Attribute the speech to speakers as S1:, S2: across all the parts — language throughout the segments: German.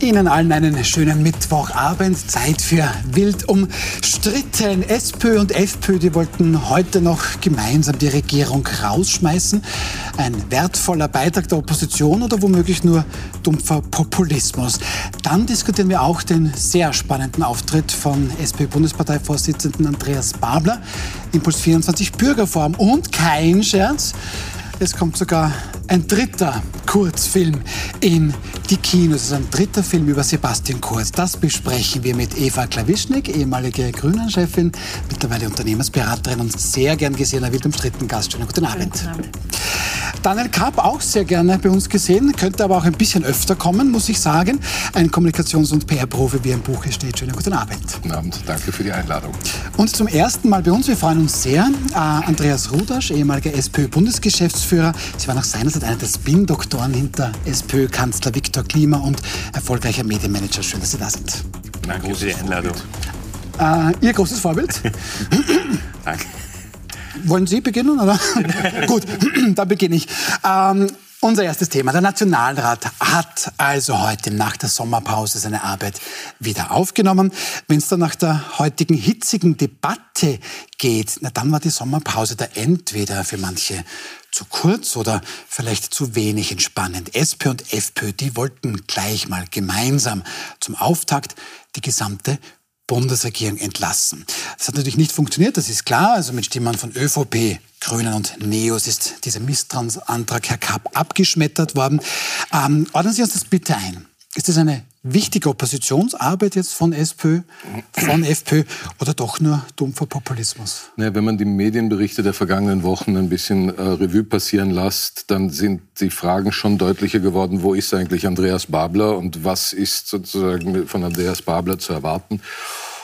S1: Ihnen allen einen schönen Mittwochabend. Zeit für wild umstritten. SPÖ und FPÖ, die wollten heute noch gemeinsam die Regierung rausschmeißen. Ein wertvoller Beitrag der Opposition oder womöglich nur dumpfer Populismus. Dann diskutieren wir auch den sehr spannenden Auftritt von SPÖ-Bundesparteivorsitzenden Andreas Babler. Impuls 24 Bürgerform und kein Scherz. Es kommt sogar ein dritter Kurzfilm in die Kinos. Es ist ein dritter Film über Sebastian Kurz. Das besprechen wir mit Eva Klawischnik, ehemalige Grünen-Chefin, mittlerweile Unternehmensberaterin und sehr gern gesehener, wild umstritten Gast. Schönen guten Abend. Guten Abend. Daniel Kapp auch sehr gerne bei uns gesehen, könnte aber auch ein bisschen öfter kommen, muss ich sagen. Ein Kommunikations- und PR-Profi, wie im Buch steht. Schönen guten Abend.
S2: Guten Abend, danke für die Einladung.
S1: Und zum ersten Mal bei uns, wir freuen uns sehr, äh, Andreas Rudasch, ehemaliger SPÖ-Bundesgeschäftsführer. Sie war nach seiner Zeit einer der Spin-Doktoren hinter SPÖ-Kanzler Viktor Klima und erfolgreicher Medienmanager. Schön, dass Sie da sind.
S2: Danke für die Einladung.
S1: Äh, Ihr großes Vorbild?
S2: Danke.
S1: Wollen Sie beginnen? Oder? Gut, da beginne ich. Ähm, unser erstes Thema. Der Nationalrat hat also heute nach der Sommerpause seine Arbeit wieder aufgenommen. Wenn es dann nach der heutigen hitzigen Debatte geht, na dann war die Sommerpause da entweder für manche zu kurz oder vielleicht zu wenig entspannend. SP und FPÖ, die wollten gleich mal gemeinsam zum Auftakt die gesamte Bundesregierung entlassen. Das hat natürlich nicht funktioniert, das ist klar. Also mit Stimmen von ÖVP, Grünen und Neos ist dieser Misstrauensantrag, Herr Kapp, abgeschmettert worden. Ähm, ordnen Sie uns das bitte ein. Ist das eine wichtige Oppositionsarbeit jetzt von SPÖ, von FPÖ oder doch nur dumpfer Populismus?
S2: Ja, wenn man die Medienberichte der vergangenen Wochen ein bisschen äh, Revue passieren lässt, dann sind die Fragen schon deutlicher geworden, wo ist eigentlich Andreas Babler und was ist sozusagen von Andreas Babler zu erwarten.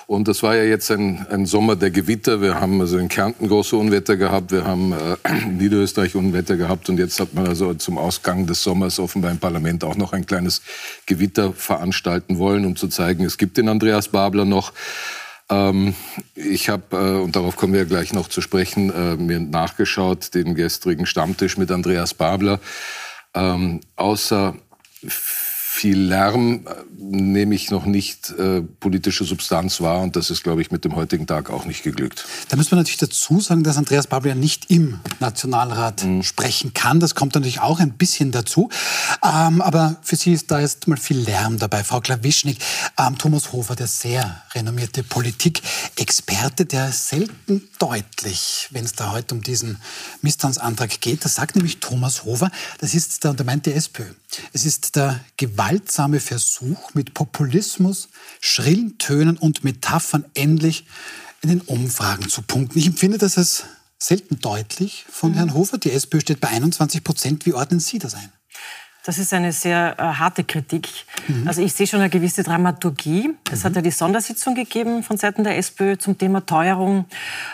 S2: Und das war ja jetzt ein, ein Sommer der Gewitter. Wir haben also in Kärnten große Unwetter gehabt, wir haben äh, in Niederösterreich Unwetter gehabt und jetzt hat man also zum Ausgang des Sommers offenbar im Parlament auch noch ein kleines Gewitter veranstalten wollen, um zu zeigen, es gibt den Andreas Babler noch. Ähm, ich habe, äh, und darauf kommen wir gleich noch zu sprechen, äh, mir nachgeschaut, den gestrigen Stammtisch mit Andreas Babler. Ähm, außer viel Lärm äh, nehme ich noch nicht äh, politische Substanz wahr und das ist, glaube ich, mit dem heutigen Tag auch nicht geglückt.
S1: Da muss man natürlich dazu sagen, dass Andreas Babler nicht im Nationalrat mhm. sprechen kann. Das kommt natürlich auch ein bisschen dazu. Ähm, aber für Sie ist da jetzt mal viel Lärm dabei. Frau Klawischnik, ähm, Thomas Hofer, der sehr renommierte Politikexperte, der ist selten deutlich, wenn es da heute um diesen Misstrauensantrag geht. Das sagt nämlich Thomas Hofer, das ist der untermeinte SPÖ. Es ist der gewaltsame Versuch, mit Populismus, schrillen Tönen und Metaphern endlich in den Umfragen zu punkten. Ich empfinde das als selten deutlich von mhm. Herrn Hofer. Die SPÖ steht bei 21 Prozent. Wie ordnen Sie das ein?
S3: Das ist eine sehr äh, harte Kritik. Mhm. Also ich sehe schon eine gewisse Dramaturgie. Es mhm. hat ja die Sondersitzung gegeben von Seiten der SPÖ zum Thema Teuerung.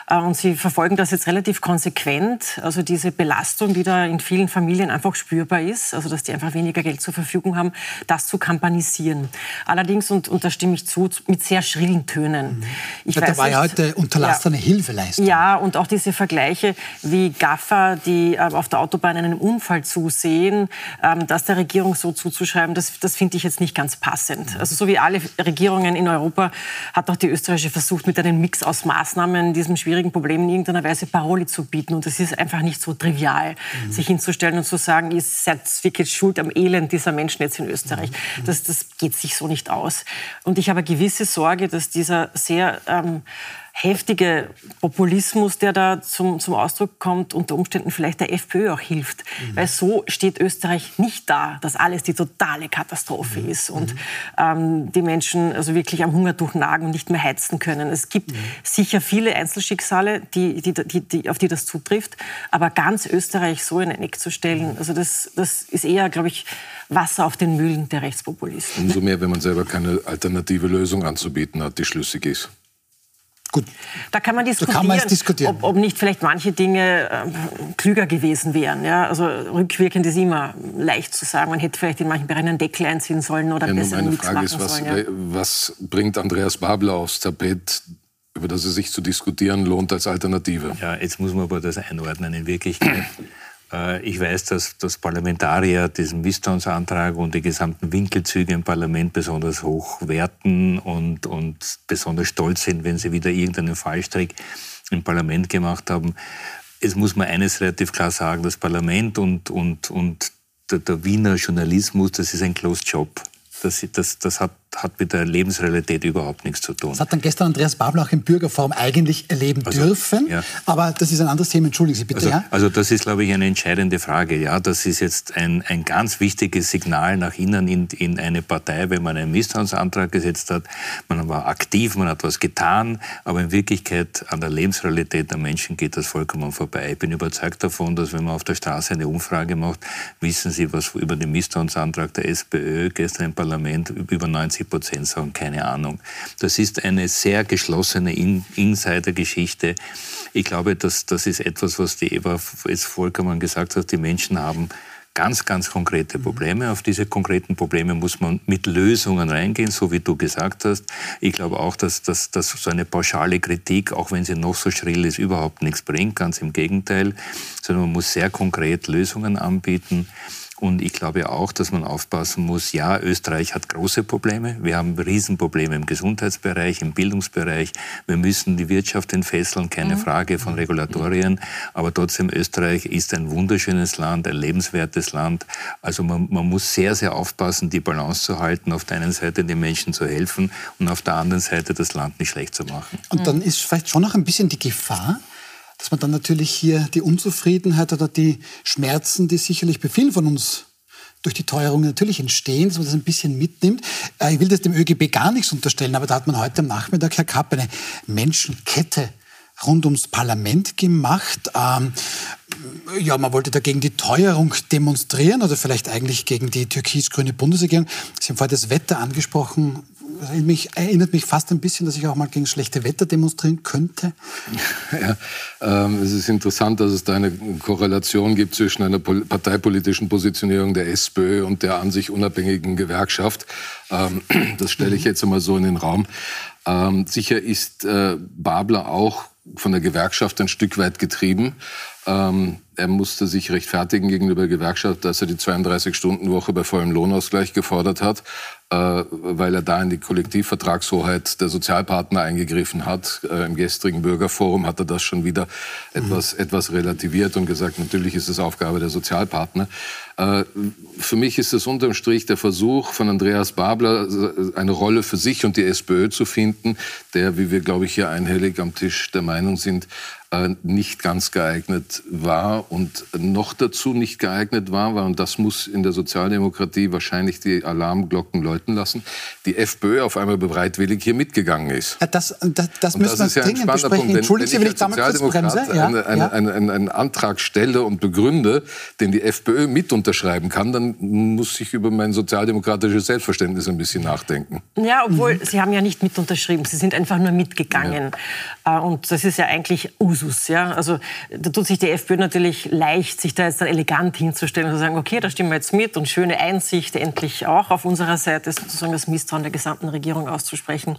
S3: Äh, und sie verfolgen das jetzt relativ konsequent. Also diese Belastung, die da in vielen Familien einfach spürbar ist, also dass die einfach weniger Geld zur Verfügung haben, das zu kampanisieren. Allerdings, und, und da stimme ich zu, mit sehr schrillen Tönen. Mhm.
S1: Ich ja, weiß da war ja heute unterlassene ja, Hilfeleistung.
S3: Ja, und auch diese Vergleiche, wie Gaffer, die äh, auf der Autobahn einen Unfall zusehen, ähm, das der Regierung so zuzuschreiben, das, das finde ich jetzt nicht ganz passend. Also so wie alle Regierungen in Europa hat auch die österreichische versucht, mit einem Mix aus Maßnahmen diesem schwierigen Problem in irgendeiner Weise Paroli zu bieten. Und es ist einfach nicht so trivial, mhm. sich hinzustellen und zu sagen, ihr seid wirklich schuld am Elend dieser Menschen jetzt in Österreich. Mhm. Das, das geht sich so nicht aus. Und ich habe eine gewisse Sorge, dass dieser sehr ähm, heftige Populismus, der da zum, zum Ausdruck kommt, unter Umständen vielleicht der FPÖ auch hilft. Mhm. Weil so steht Österreich nicht da, dass alles die totale Katastrophe mhm. ist und ähm, die Menschen also wirklich am Hungertuch nagen und nicht mehr heizen können. Es gibt mhm. sicher viele Einzelschicksale, die, die, die, die, auf die das zutrifft, aber ganz Österreich so in ein Eck zu stellen, also das, das ist eher, glaube ich, Wasser auf den Mühlen der Rechtspopulisten.
S2: Umso mehr, wenn man selber keine alternative Lösung anzubieten hat, die schlüssig ist.
S3: Gut. Da kann man diskutieren,
S1: kann diskutieren.
S3: Ob, ob, nicht vielleicht manche Dinge äh, klüger gewesen wären. Ja? Also rückwirkend ist immer leicht zu sagen, man hätte vielleicht in manchen Bereichen einen Deckel einziehen sollen oder ja, besser
S2: meine
S3: nichts
S2: Frage
S3: machen
S2: ist, was,
S3: sollen. Ja?
S2: was bringt Andreas Babler aufs Tapet, über das es sich zu diskutieren lohnt als Alternative?
S4: Ja, jetzt muss man aber das einordnen. In Wirklichkeit ich weiß, dass, dass Parlamentarier diesen Misstrauensantrag und die gesamten Winkelzüge im Parlament besonders hoch werten und, und besonders stolz sind, wenn sie wieder irgendeinen Fallstrick im Parlament gemacht haben. Es muss man eines relativ klar sagen, das Parlament und, und, und der, der Wiener Journalismus, das ist ein Closed Job. Das, das, das hat hat mit der Lebensrealität überhaupt nichts zu tun.
S1: Das hat dann gestern Andreas Babel auch im Bürgerforum eigentlich erleben also, dürfen. Ja. Aber das ist ein anderes Thema. Entschuldigen Sie bitte.
S4: Also,
S1: ja?
S4: also das ist, glaube ich, eine entscheidende Frage. Ja, das ist jetzt ein, ein ganz wichtiges Signal nach innen in, in eine Partei, wenn man einen Misstrauensantrag gesetzt hat. Man war aktiv, man hat was getan, aber in Wirklichkeit an der Lebensrealität der Menschen geht das vollkommen vorbei. Ich bin überzeugt davon, dass wenn man auf der Straße eine Umfrage macht, wissen Sie, was über den Misstrauensantrag der SPÖ gestern im Parlament über 90 90 Prozent sagen, keine Ahnung. Das ist eine sehr geschlossene Insider-Geschichte. Ich glaube, das, das ist etwas, was die Eva jetzt vollkommen gesagt hat. Die Menschen haben ganz, ganz konkrete Probleme. Auf diese konkreten Probleme muss man mit Lösungen reingehen, so wie du gesagt hast. Ich glaube auch, dass, dass, dass so eine pauschale Kritik, auch wenn sie noch so schrill ist, überhaupt nichts bringt. Ganz im Gegenteil, sondern man muss sehr konkret Lösungen anbieten. Und ich glaube auch, dass man aufpassen muss, ja, Österreich hat große Probleme. Wir haben Riesenprobleme im Gesundheitsbereich, im Bildungsbereich. Wir müssen die Wirtschaft entfesseln, keine mhm. Frage von Regulatorien. Aber trotzdem, Österreich ist ein wunderschönes Land, ein lebenswertes Land. Also man, man muss sehr, sehr aufpassen, die Balance zu halten, auf der einen Seite den Menschen zu helfen und auf der anderen Seite das Land nicht schlecht zu machen.
S1: Und dann ist vielleicht schon noch ein bisschen die Gefahr, dass man dann natürlich hier die Unzufriedenheit oder die Schmerzen, die sicherlich bei vielen von uns durch die Teuerung natürlich entstehen, dass man das ein bisschen mitnimmt. Äh, ich will das dem ÖGB gar nichts unterstellen, aber da hat man heute am Nachmittag, Herr Kapp, eine Menschenkette rund ums Parlament gemacht. Ähm, ja, man wollte dagegen die Teuerung demonstrieren oder vielleicht eigentlich gegen die türkis-grüne Bundesregierung. Sie haben vorher das Wetter angesprochen mich, erinnert mich fast ein bisschen, dass ich auch mal gegen schlechte Wetter demonstrieren könnte.
S2: Ja, ähm, es ist interessant, dass es da eine Korrelation gibt zwischen einer parteipolitischen Positionierung der SPÖ und der an sich unabhängigen Gewerkschaft. Ähm, das stelle ich mhm. jetzt einmal so in den Raum. Ähm, sicher ist äh, Babler auch von der Gewerkschaft ein Stück weit getrieben. Ähm, er musste sich rechtfertigen gegenüber der Gewerkschaft, dass er die 32-Stunden-Woche bei vollem Lohnausgleich gefordert hat, äh, weil er da in die Kollektivvertragshoheit der Sozialpartner eingegriffen hat. Äh, Im gestrigen Bürgerforum hat er das schon wieder mhm. etwas, etwas relativiert und gesagt, natürlich ist es Aufgabe der Sozialpartner. Äh, für mich ist es unterm Strich der Versuch von Andreas Babler, eine Rolle für sich und die SPÖ zu finden, der, wie wir, glaube ich, hier einhellig am Tisch der Meinung sind, äh, nicht ganz geeignet war und noch dazu nicht geeignet war, war, und das muss in der Sozialdemokratie wahrscheinlich die Alarmglocken läuten lassen, die FPÖ auf einmal bereitwillig hier mitgegangen ist.
S1: Ja, das, das, das müssen das wir dringend ja besprechen. Entschuldigen Sie, wenn ich da mal kurz bremse. Ja, eine, eine, ja. einen, einen, einen Antrag stelle und begründe, den die FPÖ mit unterschreiben kann, dann muss ich über mein sozialdemokratisches Selbstverständnis ein bisschen nachdenken.
S3: Ja, obwohl mhm. Sie haben ja nicht mit unterschrieben, Sie sind einfach nur mitgegangen. Ja. Äh, und das ist ja eigentlich Usus. Ja? Also da tut sich die FPÖ natürlich leicht, sich da jetzt dann elegant hinzustellen und zu sagen, okay, da stimmen wir jetzt mit und schöne Einsicht endlich auch auf unserer Seite, sozusagen das Misstrauen der gesamten Regierung auszusprechen.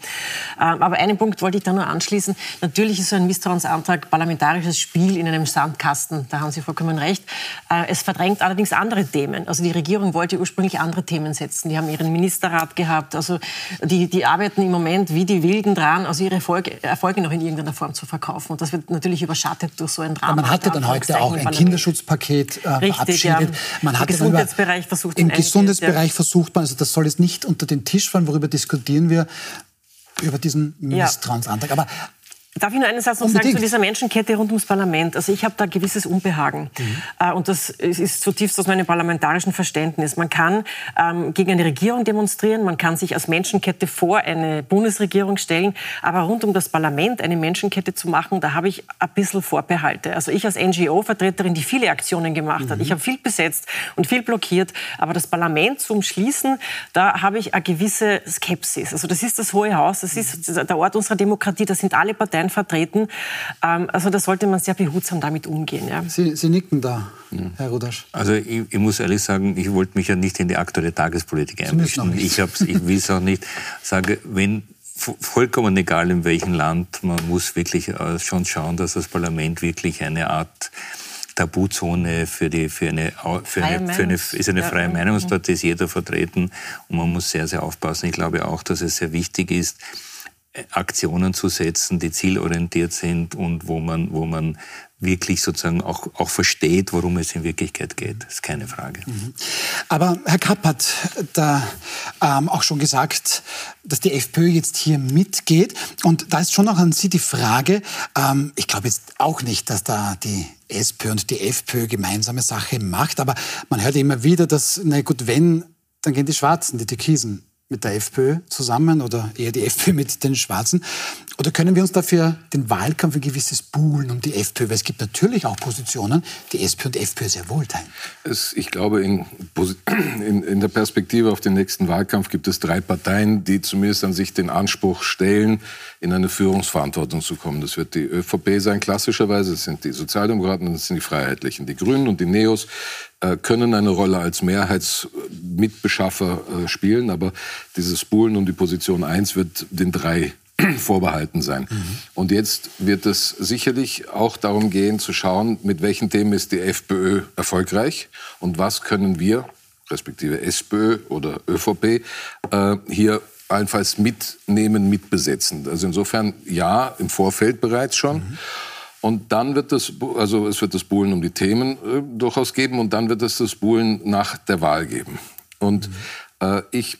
S3: Ähm, aber einen Punkt wollte ich da nur anschließen. Natürlich ist so ein Misstrauensantrag parlamentarisches Spiel in einem Sandkasten. Da haben Sie vollkommen recht. Äh, es verdrängt allerdings andere Themen. Also die Regierung wollte ursprünglich andere Themen setzen. Die haben ihren Ministerrat gehabt. Also die, die arbeiten im Moment wie die Wilden dran, also ihre Erfolge, noch in irgendeiner Form zu verkaufen. Und das wird natürlich natürlich überschattet durch so ein Drama.
S1: man hatte dann heute auch ein Kinderschutzpaket äh, Richtig, verabschiedet. Man
S3: Im Gesundheitsbereich versucht
S1: Im Gesundheitsbereich ja. versucht man, also das soll jetzt nicht unter den Tisch fallen, worüber diskutieren wir, über diesen Misstrauensantrag. Aber
S3: Darf ich nur einen Satz noch Unbedingt. sagen zu dieser Menschenkette rund ums Parlament? Also ich habe da gewisses Unbehagen. Mhm. Äh, und das ist zutiefst aus meinem parlamentarischen Verständnis. Man kann ähm, gegen eine Regierung demonstrieren, man kann sich als Menschenkette vor eine Bundesregierung stellen, aber rund um das Parlament eine Menschenkette zu machen, da habe ich ein bisschen Vorbehalte. Also ich als NGO-Vertreterin, die viele Aktionen gemacht mhm. hat, ich habe viel besetzt und viel blockiert, aber das Parlament zum Schließen, da habe ich eine gewisse Skepsis. Also das ist das Hohe Haus, das ist der Ort unserer Demokratie, da sind alle Parteien Parteien vertreten. Ähm, also da sollte man sehr behutsam damit umgehen. Ja.
S1: Sie, Sie nicken da, ja. Herr Rudasch.
S4: Also ich, ich, muss ehrlich sagen, ich wollte mich ja nicht in die aktuelle Tagespolitik einmischen. Ich, ich will es auch nicht. Sage, wenn vollkommen egal in welchem Land, man muss wirklich äh, schon schauen, dass das Parlament wirklich eine Art Tabuzone für, die, für, eine, für, eine, für eine, ist eine freie ja. Meinungspartei, ist jeder vertreten und man muss sehr, sehr aufpassen. Ich glaube auch, dass es sehr wichtig ist, Aktionen zu setzen, die zielorientiert sind und wo man, wo man wirklich sozusagen auch, auch versteht, worum es in Wirklichkeit geht. Das ist keine Frage. Mhm.
S1: Aber Herr Kapp hat da ähm, auch schon gesagt, dass die FPÖ jetzt hier mitgeht. Und da ist schon auch an Sie die Frage, ähm, ich glaube jetzt auch nicht, dass da die SPÖ und die FPÖ gemeinsame Sache macht, aber man hört immer wieder, dass, na gut, wenn, dann gehen die Schwarzen, die Türkisen mit der FPÖ zusammen oder eher die FPÖ mit den Schwarzen? Oder können wir uns dafür den Wahlkampf ein gewisses Buhlen um die FPÖ, weil es gibt natürlich auch Positionen, die SPÖ und FPÖ sehr wohl teilen.
S2: Es, ich glaube, in, in, in, der Perspektive auf den nächsten Wahlkampf gibt es drei Parteien, die zumindest an sich den Anspruch stellen, in eine Führungsverantwortung zu kommen. Das wird die ÖVP sein, klassischerweise. Das sind die Sozialdemokraten das sind die Freiheitlichen. Die Grünen und die Neos können eine Rolle als Mehrheitsmitbeschaffer äh, spielen, aber dieses Buhlen um die Position 1 wird den drei vorbehalten sein. Mhm. Und jetzt wird es sicherlich auch darum gehen, zu schauen, mit welchen Themen ist die FPÖ erfolgreich und was können wir, respektive SPÖ oder ÖVP, äh, hier allenfalls mitnehmen, mitbesetzen. Also insofern ja, im Vorfeld bereits schon. Mhm. Und dann wird es, also es wird das Buhlen um die Themen äh, durchaus geben und dann wird es das Buhlen nach der Wahl geben. Und äh, ich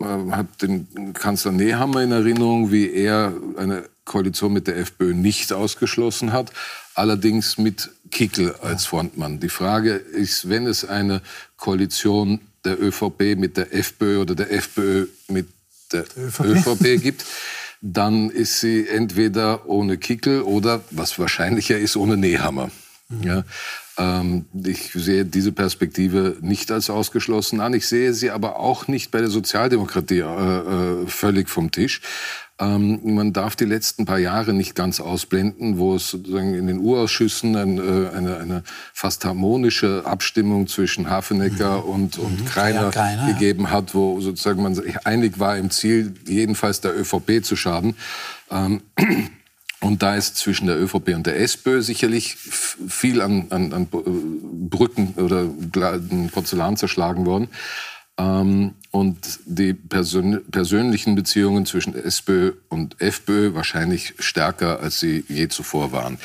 S2: äh, habe den Kanzler Nehammer in Erinnerung, wie er eine Koalition mit der FPÖ nicht ausgeschlossen hat, allerdings mit Kickel als Frontmann. Die Frage ist, wenn es eine Koalition der ÖVP mit der FPÖ oder der FPÖ mit der ÖVP, ÖVP gibt, dann ist sie entweder ohne Kickel oder, was wahrscheinlicher ist, ohne Nehammer. Mhm. Ja, ähm, ich sehe diese Perspektive nicht als ausgeschlossen an. Ich sehe sie aber auch nicht bei der Sozialdemokratie äh, äh völlig vom Tisch. Ähm, man darf die letzten paar Jahre nicht ganz ausblenden, wo es sozusagen in den Urausschüssen ein, äh, eine, eine, fast harmonische Abstimmung zwischen Hafenecker mhm. und, und mhm. Kreiner, ja, Kreiner, gegeben hat, wo sozusagen man sich einig war im Ziel, jedenfalls der ÖVP zu schaden. Ähm, und da ist zwischen der ÖVP und der SPÖ sicherlich viel an, an, an Brücken oder Porzellan zerschlagen worden. Ähm, und die Persön persönlichen Beziehungen zwischen SPÖ und FPÖ wahrscheinlich stärker, als sie je zuvor waren.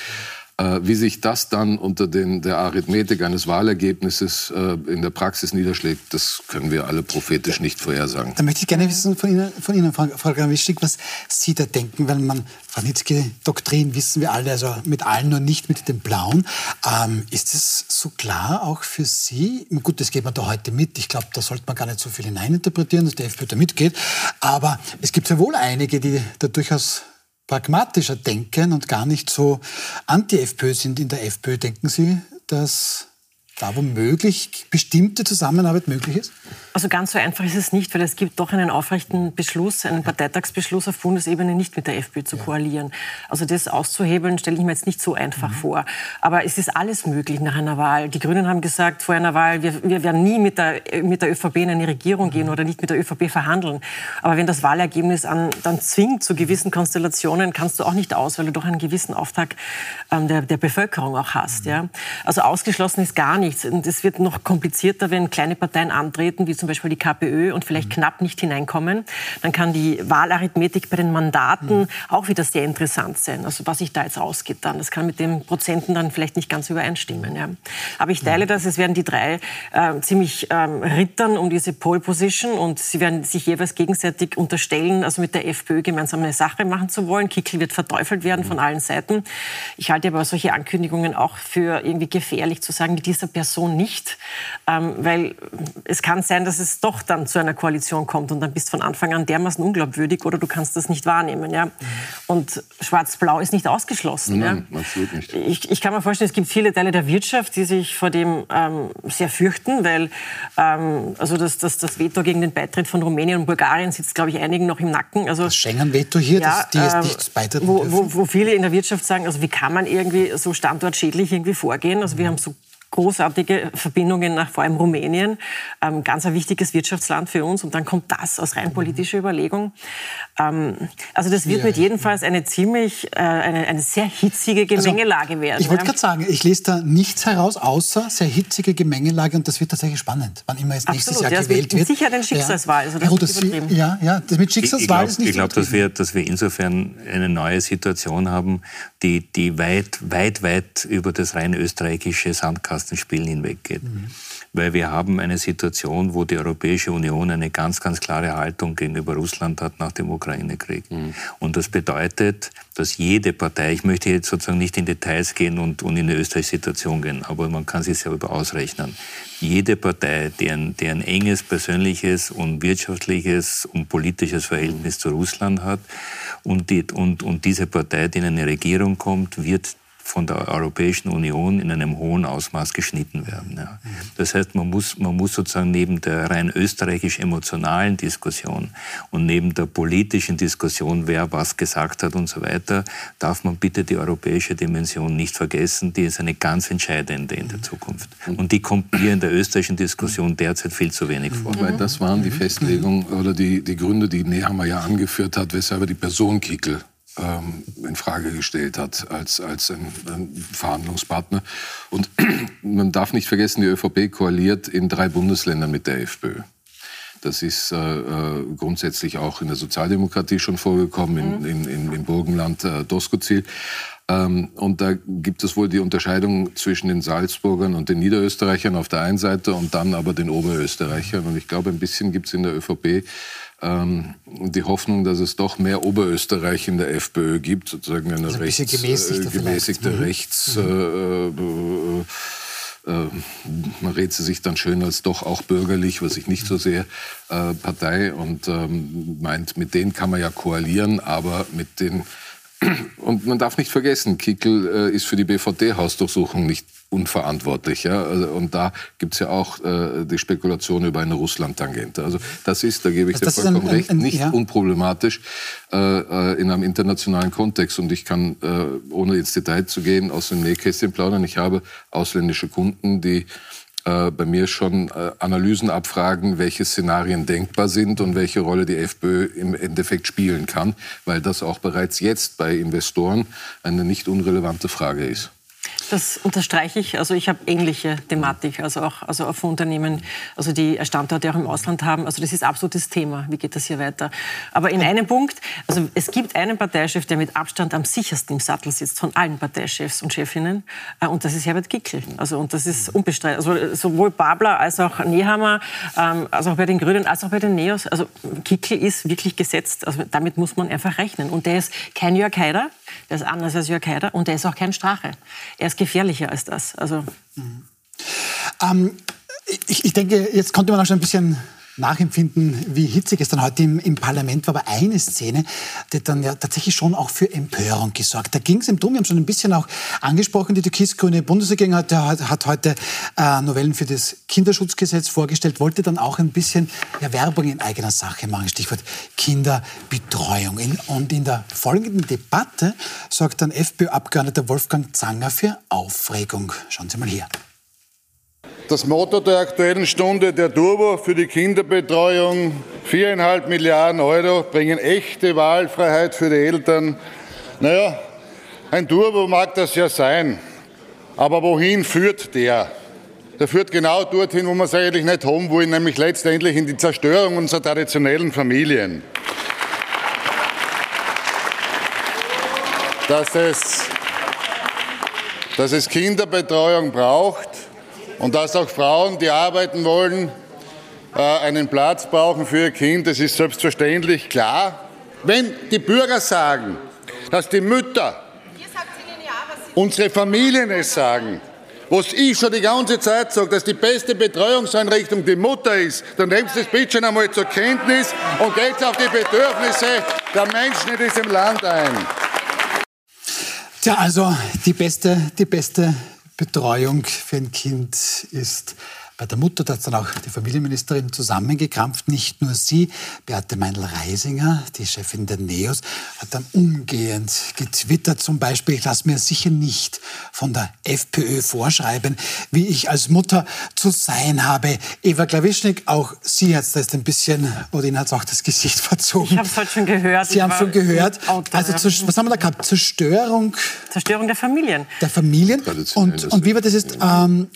S2: Äh, wie sich das dann unter den, der Arithmetik eines Wahlergebnisses äh, in der Praxis niederschlägt, das können wir alle prophetisch nicht vorhersagen.
S1: Da möchte ich gerne wissen von Ihnen, von Ihnen Frau Grawischig, was Sie da denken, weil man, Franitzky-Doktrin wissen wir alle, also mit allen nur nicht mit dem Blauen. Ähm, ist es so klar auch für Sie? Gut, das geht man da heute mit. Ich glaube, da sollte man gar nicht so viel hineininterpretieren, dass der FPÖ da mitgeht. Aber es gibt ja wohl einige, die da durchaus pragmatischer denken und gar nicht so anti-FPÖ sind in der FPÖ. Denken Sie, dass da womöglich bestimmte Zusammenarbeit möglich ist?
S3: Also ganz so einfach ist es nicht, weil es gibt doch einen aufrechten Beschluss, einen Parteitagsbeschluss auf Bundesebene nicht mit der FPÖ zu koalieren. Also das auszuhebeln, stelle ich mir jetzt nicht so einfach mhm. vor. Aber es ist alles möglich nach einer Wahl. Die Grünen haben gesagt vor einer Wahl, wir, wir werden nie mit der, mit der ÖVP in eine Regierung gehen mhm. oder nicht mit der ÖVP verhandeln. Aber wenn das Wahlergebnis an, dann zwingt zu gewissen Konstellationen, kannst du auch nicht aus, weil du doch einen gewissen Auftrag ähm, der, der Bevölkerung auch hast. Mhm. Ja? Also ausgeschlossen ist gar nichts. Und es wird noch komplizierter, wenn kleine Parteien antreten, wie zum Beispiel die KPÖ und vielleicht mhm. knapp nicht hineinkommen, dann kann die Wahlarithmetik bei den Mandaten mhm. auch wieder sehr interessant sein. Also was sich da jetzt ausgeht dann. Das kann mit den Prozenten dann vielleicht nicht ganz übereinstimmen. Ja. Aber ich teile mhm. das, es werden die drei äh, ziemlich ähm, rittern um diese Pole Position und sie werden sich jeweils gegenseitig unterstellen, also mit der FPÖ gemeinsam eine Sache machen zu wollen. Kickel wird verteufelt werden mhm. von allen Seiten. Ich halte aber solche Ankündigungen auch für irgendwie gefährlich zu sagen, mit dieser Person nicht, ähm, weil es kann sein, dass es doch dann zu einer Koalition kommt und dann bist du von Anfang an dermaßen unglaubwürdig oder du kannst das nicht wahrnehmen. Ja? Und Schwarz-Blau ist nicht ausgeschlossen. Nein, ja? absolut nicht. Ich, ich, kann mir vorstellen, es gibt viele Teile der Wirtschaft, die sich vor dem ähm, sehr fürchten, weil ähm, also das, das, das Veto gegen den Beitritt von Rumänien und Bulgarien sitzt, glaube ich, einigen noch im Nacken. Also,
S1: das Schengen-Veto hier, ja, das, die jetzt ähm, nicht beitreten
S3: wo, wo, wo viele in der Wirtschaft sagen, also wie kann man irgendwie so standortschädlich irgendwie vorgehen? Also wir haben so großartige Verbindungen nach vor allem Rumänien, ähm, ganz ein wichtiges Wirtschaftsland für uns. Und dann kommt das aus rein politischer Überlegung. Ähm, also das wird ja. mit jedenfalls eine ziemlich, äh, eine, eine sehr hitzige also, Gemengelage also, werden.
S1: Ich wollte ja. gerade sagen, ich lese da nichts heraus, außer sehr hitzige Gemengelage und das wird tatsächlich spannend, wann immer es nächstes Absolut, Jahr ja, gewählt wird.
S3: Sicher eine Schicksalswahl. Also das
S1: ja, das, ja, ja, das mit Schicksalswahl
S4: ich,
S1: ist nicht
S4: Ich glaube, dass wir, dass wir insofern eine neue Situation haben, die, die weit, weit, weit über das rein österreichische Sandkastenspielen hinweggeht. Mhm weil wir haben eine Situation, wo die Europäische Union eine ganz, ganz klare Haltung gegenüber Russland hat nach dem Ukraine-Krieg. Mhm. Und das bedeutet, dass jede Partei, ich möchte jetzt sozusagen nicht in Details gehen und, und in die österreichische Situation gehen, aber man kann sich selber ausrechnen, jede Partei, die ein, die ein enges persönliches und wirtschaftliches und politisches Verhältnis zu Russland hat und, die, und, und diese Partei, die in eine Regierung kommt, wird von der Europäischen Union in einem hohen Ausmaß geschnitten werden. Ja. Das heißt, man muss, man muss sozusagen neben der rein österreichisch-emotionalen Diskussion und neben der politischen Diskussion, wer was gesagt hat und so weiter, darf man bitte die europäische Dimension nicht vergessen. Die ist eine ganz entscheidende in der Zukunft. Und die kommt hier in der österreichischen Diskussion derzeit viel zu wenig vor.
S2: Weil das waren die Festlegungen oder die, die Gründe, die Nehammer ja angeführt hat, weshalb er die Person Kickel ähm, in Frage gestellt hat als, als ein, ein Verhandlungspartner. Und man darf nicht vergessen, die ÖVP koaliert in drei Bundesländern mit der FPÖ. Das ist äh, äh, grundsätzlich auch in der Sozialdemokratie schon vorgekommen, in, mhm. in, in, im Burgenland äh, Doskozil. Ähm, und da gibt es wohl die Unterscheidung zwischen den Salzburgern und den Niederösterreichern auf der einen Seite und dann aber den Oberösterreichern. Und ich glaube, ein bisschen gibt es in der ÖVP ähm, die Hoffnung, dass es doch mehr Oberösterreich in der FPÖ gibt, sozusagen eine also ein rechts, gemäßigte, äh, gemäßigte mhm. Rechts. Mhm. Äh, äh, man redet sie sich dann schön als doch auch bürgerlich, was ich nicht so sehe, äh, Partei und ähm, meint, mit denen kann man ja koalieren, aber mit den und man darf nicht vergessen, Kickel äh, ist für die BVD-Hausdurchsuchung nicht unverantwortlich. Ja? Also, und da gibt es ja auch äh, die Spekulation über eine Russland-Tangente. Also das ist, da gebe ich also dir vollkommen ein, recht, ein, ein, nicht ja. unproblematisch äh, äh, in einem internationalen Kontext. Und ich kann, äh, ohne ins Detail zu gehen, aus dem Nähkästchen plaudern. Ich habe ausländische Kunden, die äh, bei mir schon äh, Analysen abfragen, welche Szenarien denkbar sind und welche Rolle die FPÖ im Endeffekt spielen kann, weil das auch bereits jetzt bei Investoren eine nicht unrelevante Frage ist.
S3: Das unterstreiche ich. Also ich habe ähnliche Thematik, also auch also auf Unternehmen, also die Standorte auch im Ausland haben. Also das ist absolutes Thema. Wie geht das hier weiter? Aber in einem Punkt, also es gibt einen Parteichef, der mit Abstand am sichersten im Sattel sitzt von allen Parteichefs und Chefinnen, äh, und das ist Herbert Kickl. Also und das ist unbestritten. Also sowohl Babler als auch Nehammer, ähm, als auch bei den Grünen, als auch bei den Neos. Also Kickl ist wirklich gesetzt. Also damit muss man einfach rechnen. Und der ist kein Jörg Haider, der ist anders als Jörg Haider und der ist auch kein Strache. Er ist gefährlicher als das. Also. Mhm.
S1: Ähm, ich, ich, denke, jetzt konnte man auch schon ein bisschen nachempfinden, wie hitzig es dann heute im, im, Parlament war. Aber eine Szene, die dann ja tatsächlich schon auch für Empörung gesorgt. Da ging es im Dom, wir haben schon ein bisschen auch angesprochen, die türkis-grüne Bundesregierung hat, hat heute äh, Novellen für das Kinderschutzgesetz vorgestellt, wollte dann auch ein bisschen ja, Werbung in eigener Sache machen, Stichwort Kinderbetreuung. In, und in der folgenden Debatte sorgt dann FPÖ-Abgeordneter Wolfgang Zanger für Aufregung. Schauen Sie mal hier.
S5: Das Motto der Aktuellen Stunde, der Turbo für die Kinderbetreuung, viereinhalb Milliarden Euro bringen echte Wahlfreiheit für die Eltern. Naja, ein Turbo mag das ja sein, aber wohin führt der? Der führt genau dorthin, wo wir es eigentlich nicht haben wollen, nämlich letztendlich in die Zerstörung unserer traditionellen Familien. Dass es, dass es Kinderbetreuung braucht, und dass auch Frauen, die arbeiten wollen, äh, einen Platz brauchen für ihr Kind, das ist selbstverständlich klar. Wenn die Bürger sagen, dass die Mütter, unsere Familien es sagen, was ich schon die ganze Zeit sage, dass die beste Betreuungseinrichtung die Mutter ist, dann nehmt das bitte schon einmal zur Kenntnis und geht auf die Bedürfnisse der Menschen in diesem Land ein.
S1: Tja, also die beste, die beste Betreuung für ein Kind ist bei der Mutter, da hat dann auch die Familienministerin zusammengekrampft. Nicht nur sie, Beate Meinl-Reisinger, die Chefin der NEOS, hat dann umgehend getwittert zum Beispiel, ich lasse mir sicher nicht von der FPÖ vorschreiben, wie ich als Mutter zu sein habe. Eva Klawischnik, auch Sie hat es ein bisschen, oder Ihnen hat es auch das Gesicht verzogen.
S3: Ich habe es heute schon gehört.
S1: Sie haben schon gehört. Auto, also, was haben wir da gehabt? Zerstörung.
S3: Zerstörung der Familien.
S1: Der Familien. Und, und wie war das jetzt? Ähm,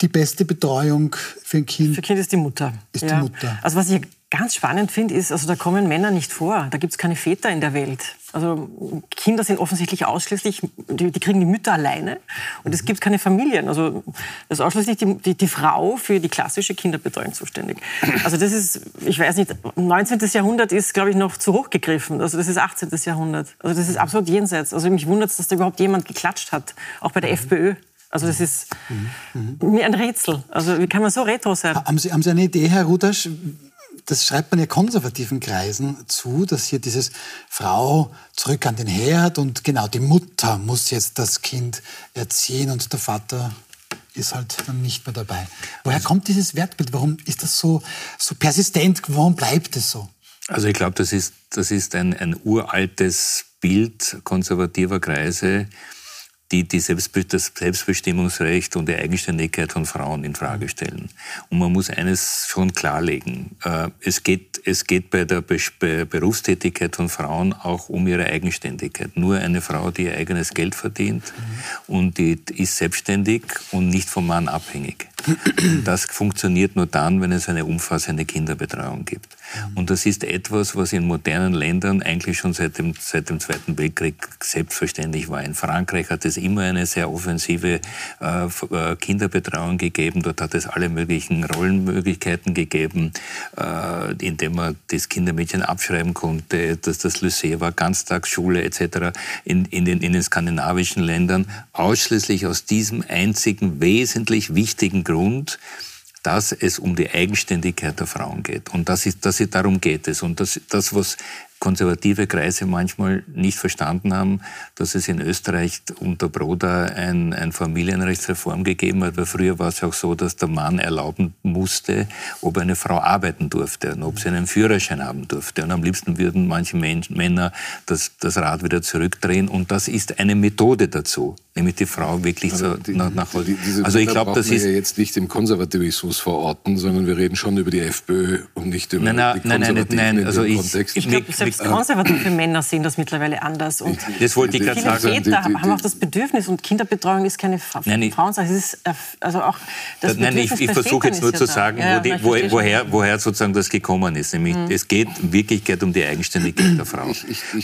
S1: die beste Betreuung für ein Kind?
S3: Für Kind ist die Mutter.
S1: Ist ja. die Mutter.
S3: Also was ich ganz spannend finde, ist, also da kommen Männer nicht vor. Da gibt es keine Väter in der Welt. Also Kinder sind offensichtlich ausschließlich, die, die kriegen die Mütter alleine und es gibt keine Familien. Also das ist ausschließlich die, die, die, Frau für die klassische Kinderbetreuung zuständig. Also das ist, ich weiß nicht, 19. Jahrhundert ist, glaube ich, noch zu hoch gegriffen. Also das ist 18. Jahrhundert. Also das ist absolut jenseits. Also mich wundert es, dass da überhaupt jemand geklatscht hat, auch bei der FPÖ. Also das ist mhm. mir ein Rätsel. Also wie kann man so retro sein?
S1: Haben Sie, haben Sie eine Idee, Herr Rudasch? Das schreibt man ja konservativen Kreisen zu, dass hier dieses Frau zurück an den Herd und genau die Mutter muss jetzt das Kind erziehen und der Vater ist halt dann nicht mehr dabei. Woher kommt dieses Wertbild? Warum ist das so, so persistent? Warum bleibt es so?
S4: Also ich glaube, das ist, das ist ein, ein uraltes Bild konservativer Kreise, die, die Selbstbe das Selbstbestimmungsrecht und die Eigenständigkeit von Frauen in Frage stellen. Und man muss eines schon klarlegen. Äh, es geht, es geht bei der Berufstätigkeit von Frauen auch um ihre Eigenständigkeit. Nur eine Frau, die ihr eigenes Geld verdient mhm. und die ist selbstständig und nicht vom Mann abhängig. Das funktioniert nur dann, wenn es eine umfassende Kinderbetreuung gibt. Und das ist etwas, was in modernen Ländern eigentlich schon seit dem, seit dem Zweiten Weltkrieg selbstverständlich war. In Frankreich hat es immer eine sehr offensive äh, äh, Kinderbetreuung gegeben. Dort hat es alle möglichen Rollenmöglichkeiten gegeben, äh, indem man das Kindermädchen abschreiben konnte, dass das Lycée war, Ganztagsschule etc. In, in, den, in den skandinavischen Ländern ausschließlich aus diesem einzigen wesentlich wichtigen Grund, dass es um die Eigenständigkeit der Frauen geht. Und das ist, das ist, darum geht es. Und das, das, was konservative Kreise manchmal nicht verstanden haben, dass es in Österreich unter Broda ein, ein Familienrechtsreform gegeben hat. Weil früher war es auch so, dass der Mann erlauben musste, ob eine Frau arbeiten durfte und ob sie einen Führerschein haben durfte. Und am liebsten würden manche Männer das, das Rad wieder zurückdrehen. Und das ist eine Methode dazu, nämlich die Frau wirklich so die, nach, nach die,
S2: Also ich glaube, das ist ja jetzt nicht im Konservativismus verorten, sondern wir reden schon über die FPÖ und nicht über
S4: nein, nein,
S2: die
S4: Konservativen nein, nein, nein, also ich,
S3: Kontext. Ich glaube, selbst konservative Männer sehen das mittlerweile anders. Und
S4: das wollte ich gerade sagen.
S3: Väter haben auch das Bedürfnis und Kinderbetreuung ist keine Frauensache. Es ist also auch das
S4: Nein, ich, ich versuche jetzt nur zu sagen, ja, wo die, wo, woher, woher sozusagen das gekommen ist. Nämlich, mhm. es geht in Wirklichkeit um die Eigenständigkeit der Frau.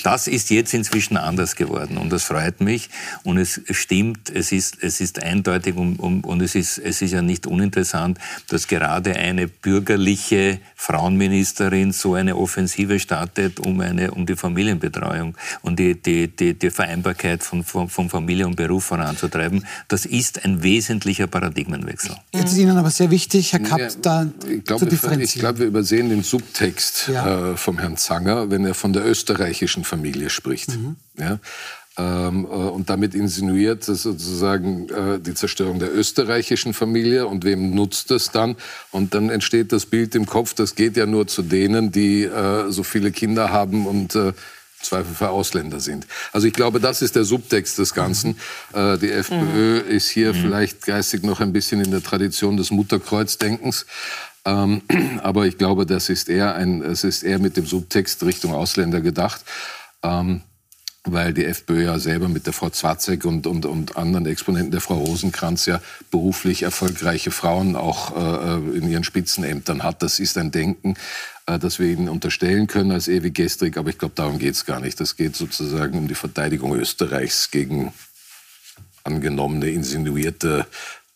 S4: Das ist jetzt inzwischen anders geworden und das freut mich. Und es stimmt, es ist, es ist eindeutig und, und, und es, ist, es ist ja nicht uninteressant, dass gerade eine bürgerliche Frauenministerin so eine Offensive startet, um, eine, um die Familienbetreuung und die, die, die, die Vereinbarkeit von, von, von, Familie und Beruf voranzutreiben. Das ist ein wesentlicher Paradigmenwechsel.
S1: Jetzt ist Ihnen aber sehr wichtig, Herr Kapp, ja, da
S2: ich glaub,
S1: zu
S2: differenzieren. Ich glaube, wir übersehen den Subtext ja. äh, vom Herrn Zanger, wenn er von der österreichischen Familie spricht. Mhm. Ja? Ähm, äh, und damit insinuiert sozusagen äh, die Zerstörung der österreichischen Familie und wem nutzt es dann? Und dann entsteht das Bild im Kopf, das geht ja nur zu denen, die äh, so viele Kinder haben und äh, Zweifel für Ausländer sind. Also ich glaube, das ist der Subtext des Ganzen. Mhm. Äh, die FPÖ mhm. ist hier mhm. vielleicht geistig noch ein bisschen in der Tradition des Mutterkreuzdenkens. Ähm, aber ich glaube, das ist eher ein, es ist eher mit dem Subtext Richtung Ausländer gedacht. Ähm, weil die FPÖ ja selber mit der Frau Zwatzek und, und, und anderen Exponenten der Frau Rosenkranz ja beruflich erfolgreiche Frauen auch äh, in ihren Spitzenämtern hat. Das ist ein Denken, äh, das wir ihnen unterstellen können als ewig gestrig, aber ich glaube, darum geht es gar nicht. Das geht sozusagen um die Verteidigung Österreichs gegen angenommene, insinuierte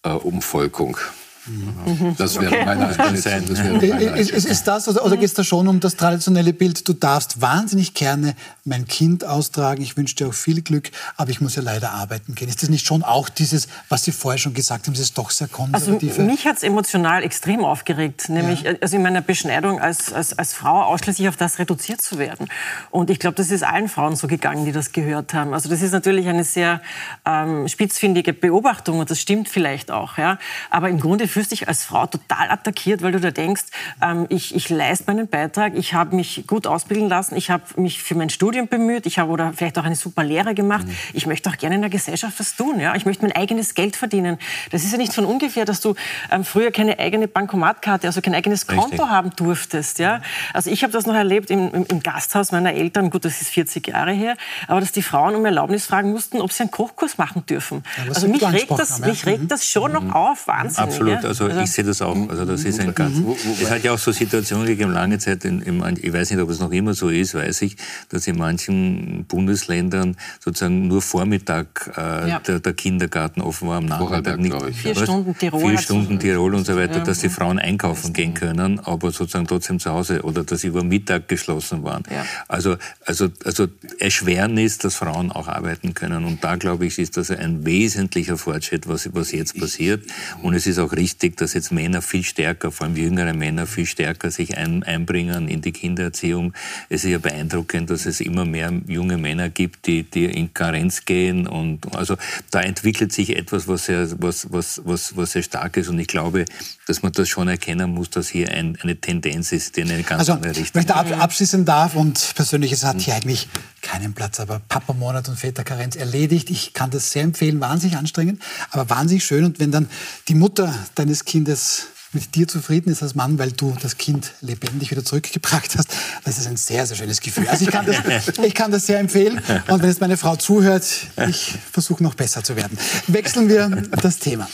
S2: äh, Umvolkung. Mhm. Das wäre okay. meine Einschätzung.
S1: Ist, ist, ist das, oder, oder geht es da schon um das traditionelle Bild, du darfst wahnsinnig gerne mein Kind austragen, ich wünsche dir auch viel Glück, aber ich muss ja leider arbeiten gehen. Ist das nicht schon auch dieses, was Sie vorher schon gesagt haben, das ist doch sehr konservativ?
S3: Also mich hat es emotional extrem aufgeregt, nämlich ja. also in meiner Beschneidung als, als, als Frau ausschließlich auf das reduziert zu werden. Und ich glaube, das ist allen Frauen so gegangen, die das gehört haben. Also das ist natürlich eine sehr ähm, spitzfindige Beobachtung und das stimmt vielleicht auch. Ja? Aber im Grunde fühlst dich als Frau total attackiert, weil du da denkst, ähm, ich, ich leiste meinen Beitrag, ich habe mich gut ausbilden lassen, ich habe mich für mein Studium bemüht, ich habe oder vielleicht auch eine super Lehre gemacht. Mhm. Ich möchte auch gerne in der Gesellschaft was tun. Ja? Ich möchte mein eigenes Geld verdienen. Das ist ja nicht von ungefähr, dass du ähm, früher keine eigene Bankomatkarte, also kein eigenes Konto Richtig. haben durftest. Ja? Also ich habe das noch erlebt im, im, im, Gasthaus meiner Eltern, gut, das ist 40 Jahre her, aber dass die Frauen um Erlaubnis fragen mussten, ob sie einen Kochkurs machen dürfen. Ja, also mich regt, das, haben, ja? mich regt das schon mhm. noch auf, Wahnsinn.
S4: Absolut, also, also, ich sehe das auch. Also das ist ein ganz, mhm. es hat ja auch so Situationen gegeben, lange Zeit, in, in, ich weiß nicht, ob es noch immer so ist, weiß ich, dass in manchen Bundesländern sozusagen nur Vormittag äh, ja. der, der, Kindergarten offen war, am Nachmittag nicht.
S3: Ich, vier Stunden Tirol.
S4: Vier Stunden Tirol und so weiter, dass die Frauen einkaufen gehen können, aber sozusagen trotzdem zu Hause oder dass sie über Mittag geschlossen waren. Also, also, also Erschwernis, dass Frauen auch arbeiten können. Und da, glaube ich, ist das ein wesentlicher Fortschritt, was, was jetzt passiert. Und es ist auch richtig, dass jetzt Männer viel stärker, vor allem jüngere Männer, viel stärker sich ein, einbringen in die Kindererziehung. Es ist ja beeindruckend, dass es immer mehr junge Männer gibt, die, die in Karenz gehen. Und also da entwickelt sich etwas, was sehr, was, was, was, was sehr stark ist. Und ich glaube, dass man das schon erkennen muss, dass hier ein, eine Tendenz ist, die in eine ganz also, andere Richtung
S1: geht. Wenn ich da abschließen darf, und persönlich, es hat hier eigentlich keinen Platz, aber Papa-Monat und Väterkarenz erledigt. Ich kann das sehr empfehlen, wahnsinnig anstrengend, aber wahnsinnig schön. Und wenn dann die Mutter deines Kindes mit dir zufrieden ist als Mann, weil du das Kind lebendig wieder zurückgebracht hast, das ist ein sehr, sehr schönes Gefühl. Also ich kann das, ich kann das sehr empfehlen. Und wenn jetzt meine Frau zuhört, ich versuche noch besser zu werden. Wechseln wir das Thema.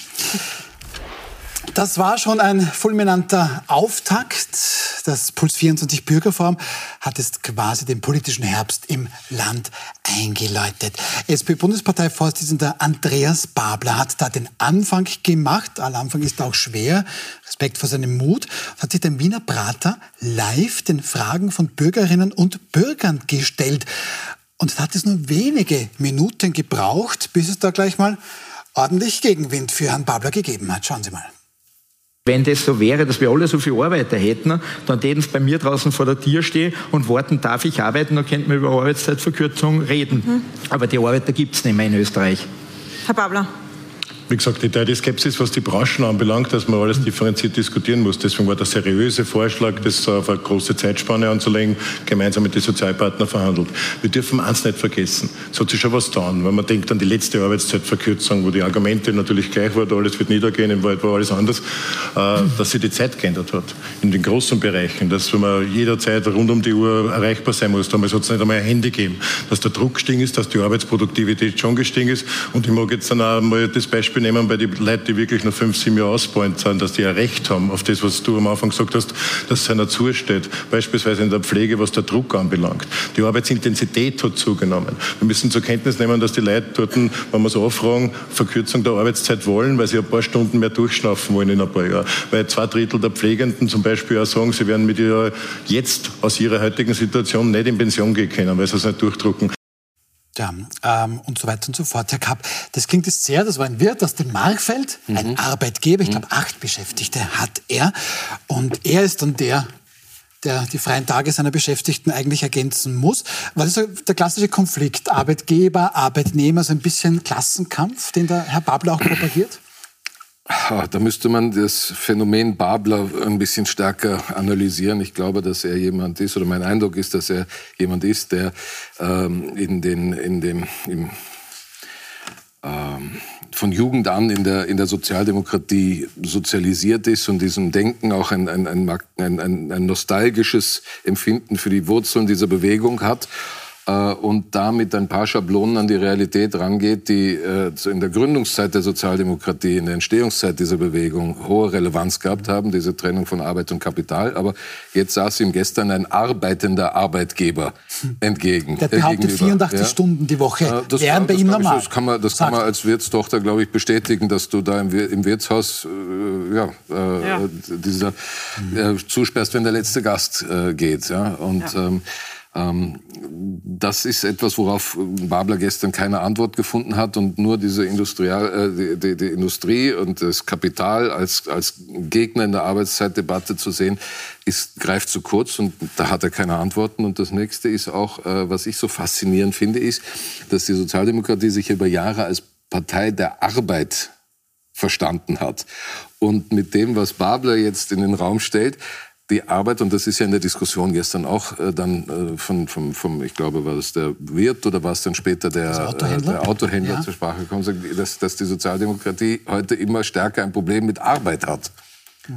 S1: Das war schon ein fulminanter Auftakt. Das Puls 24 Bürgerforum hat jetzt quasi den politischen Herbst im Land eingeläutet. SP-Bundesparteivorsitzender Andreas Babler hat da den Anfang gemacht. Aller Anfang ist auch schwer. Respekt vor seinem Mut. Hat sich den Wiener Prater live den Fragen von Bürgerinnen und Bürgern gestellt. Und es hat es nur wenige Minuten gebraucht, bis es da gleich mal ordentlich Gegenwind für Herrn Babler gegeben hat. Schauen Sie mal.
S6: Wenn das so wäre, dass wir alle so viele Arbeiter hätten, dann täten sie bei mir draußen vor der Tür stehen und warten, darf ich arbeiten, dann könnten wir über Arbeitszeitverkürzung reden. Mhm. Aber die Arbeiter gibt es nicht mehr in Österreich.
S3: Herr Babler
S7: wie gesagt, ich teile die Skepsis, was die Branchen anbelangt, dass man alles differenziert diskutieren muss. Deswegen war der seriöse Vorschlag, das auf eine große Zeitspanne anzulegen, gemeinsam mit den Sozialpartnern verhandelt. Wir dürfen eins nicht vergessen. Es hat sich schon was getan, wenn man denkt an die letzte Arbeitszeitverkürzung, wo die Argumente natürlich gleich waren, alles wird niedergehen, in Wahrheit war alles anders, äh, dass sich die Zeit geändert hat. In den großen Bereichen, dass wenn man jederzeit rund um die Uhr erreichbar sein muss, damals hat es nicht einmal ein Handy gegeben, dass der Druck gestiegen ist, dass die Arbeitsproduktivität schon gestiegen ist. Und ich mag jetzt dann auch mal das Beispiel nehmen bei den Leuten, die wirklich noch fünf, sieben Jahre ausbauen sind, dass die ein Recht haben auf das, was du am Anfang gesagt hast, dass es einer zusteht. Beispielsweise in der Pflege, was der Druck anbelangt. Die Arbeitsintensität hat zugenommen. Wir müssen zur Kenntnis nehmen, dass die Leute dort, wenn wir so auffragen, Verkürzung der Arbeitszeit wollen, weil sie ein paar Stunden mehr durchschnaufen wollen in ein paar Jahren. Weil zwei Drittel der Pflegenden zum Beispiel auch sagen, sie werden mit ihrer jetzt aus ihrer heutigen Situation nicht in Pension gehen können, weil sie es nicht durchdrucken.
S1: Ja, ähm, und so weiter und so fort. Herr Kapp, das klingt jetzt sehr, das war ein Wirt aus dem Markfeld, mhm. ein Arbeitgeber, ich glaube mhm. acht Beschäftigte hat er. Und er ist dann der, der die freien Tage seiner Beschäftigten eigentlich ergänzen muss. Was ist der klassische Konflikt? Arbeitgeber, Arbeitnehmer, so ein bisschen Klassenkampf, den der Herr Babler auch propagiert?
S2: Da müsste man das Phänomen Babler ein bisschen stärker analysieren. Ich glaube, dass er jemand ist, oder mein Eindruck ist, dass er jemand ist, der ähm, in, den, in dem, im, ähm, von Jugend an in der, in der Sozialdemokratie sozialisiert ist und diesem Denken auch ein, ein, ein, ein, nostalgisches Empfinden für die Wurzeln dieser Bewegung hat und damit ein paar Schablonen an die Realität rangeht, die äh, in der Gründungszeit der Sozialdemokratie, in der Entstehungszeit dieser Bewegung hohe Relevanz gehabt haben, diese Trennung von Arbeit und Kapital. Aber jetzt saß ihm gestern ein arbeitender Arbeitgeber entgegen.
S1: Der behauptet 84 ja. Stunden die Woche das wären bei ihm normal.
S2: das kann man, das kann man als Wirtstochter, glaube ich, bestätigen, dass du da im, im Wirtshaus äh, ja, äh, ja. dieser äh, zusperrst, wenn der letzte Gast äh, geht. Ja? Und ähm, ähm, das ist etwas, worauf Babler gestern keine Antwort gefunden hat und nur diese Industrial, äh, die, die, die, Industrie und das Kapital als, als Gegner in der Arbeitszeitdebatte zu sehen, ist, greift zu kurz und da hat er keine Antworten. Und das nächste ist auch, äh, was ich so faszinierend finde, ist, dass die Sozialdemokratie sich über Jahre als Partei der Arbeit verstanden hat Und mit dem, was Babler jetzt in den Raum stellt, die Arbeit, und das ist ja in der Diskussion gestern auch äh, dann äh, von, vom, vom, ich glaube, war das der Wirt oder war es dann später der Autohändler, äh, der Autohändler ja. zur Sprache gekommen, dass, dass die Sozialdemokratie heute immer stärker ein Problem mit Arbeit hat.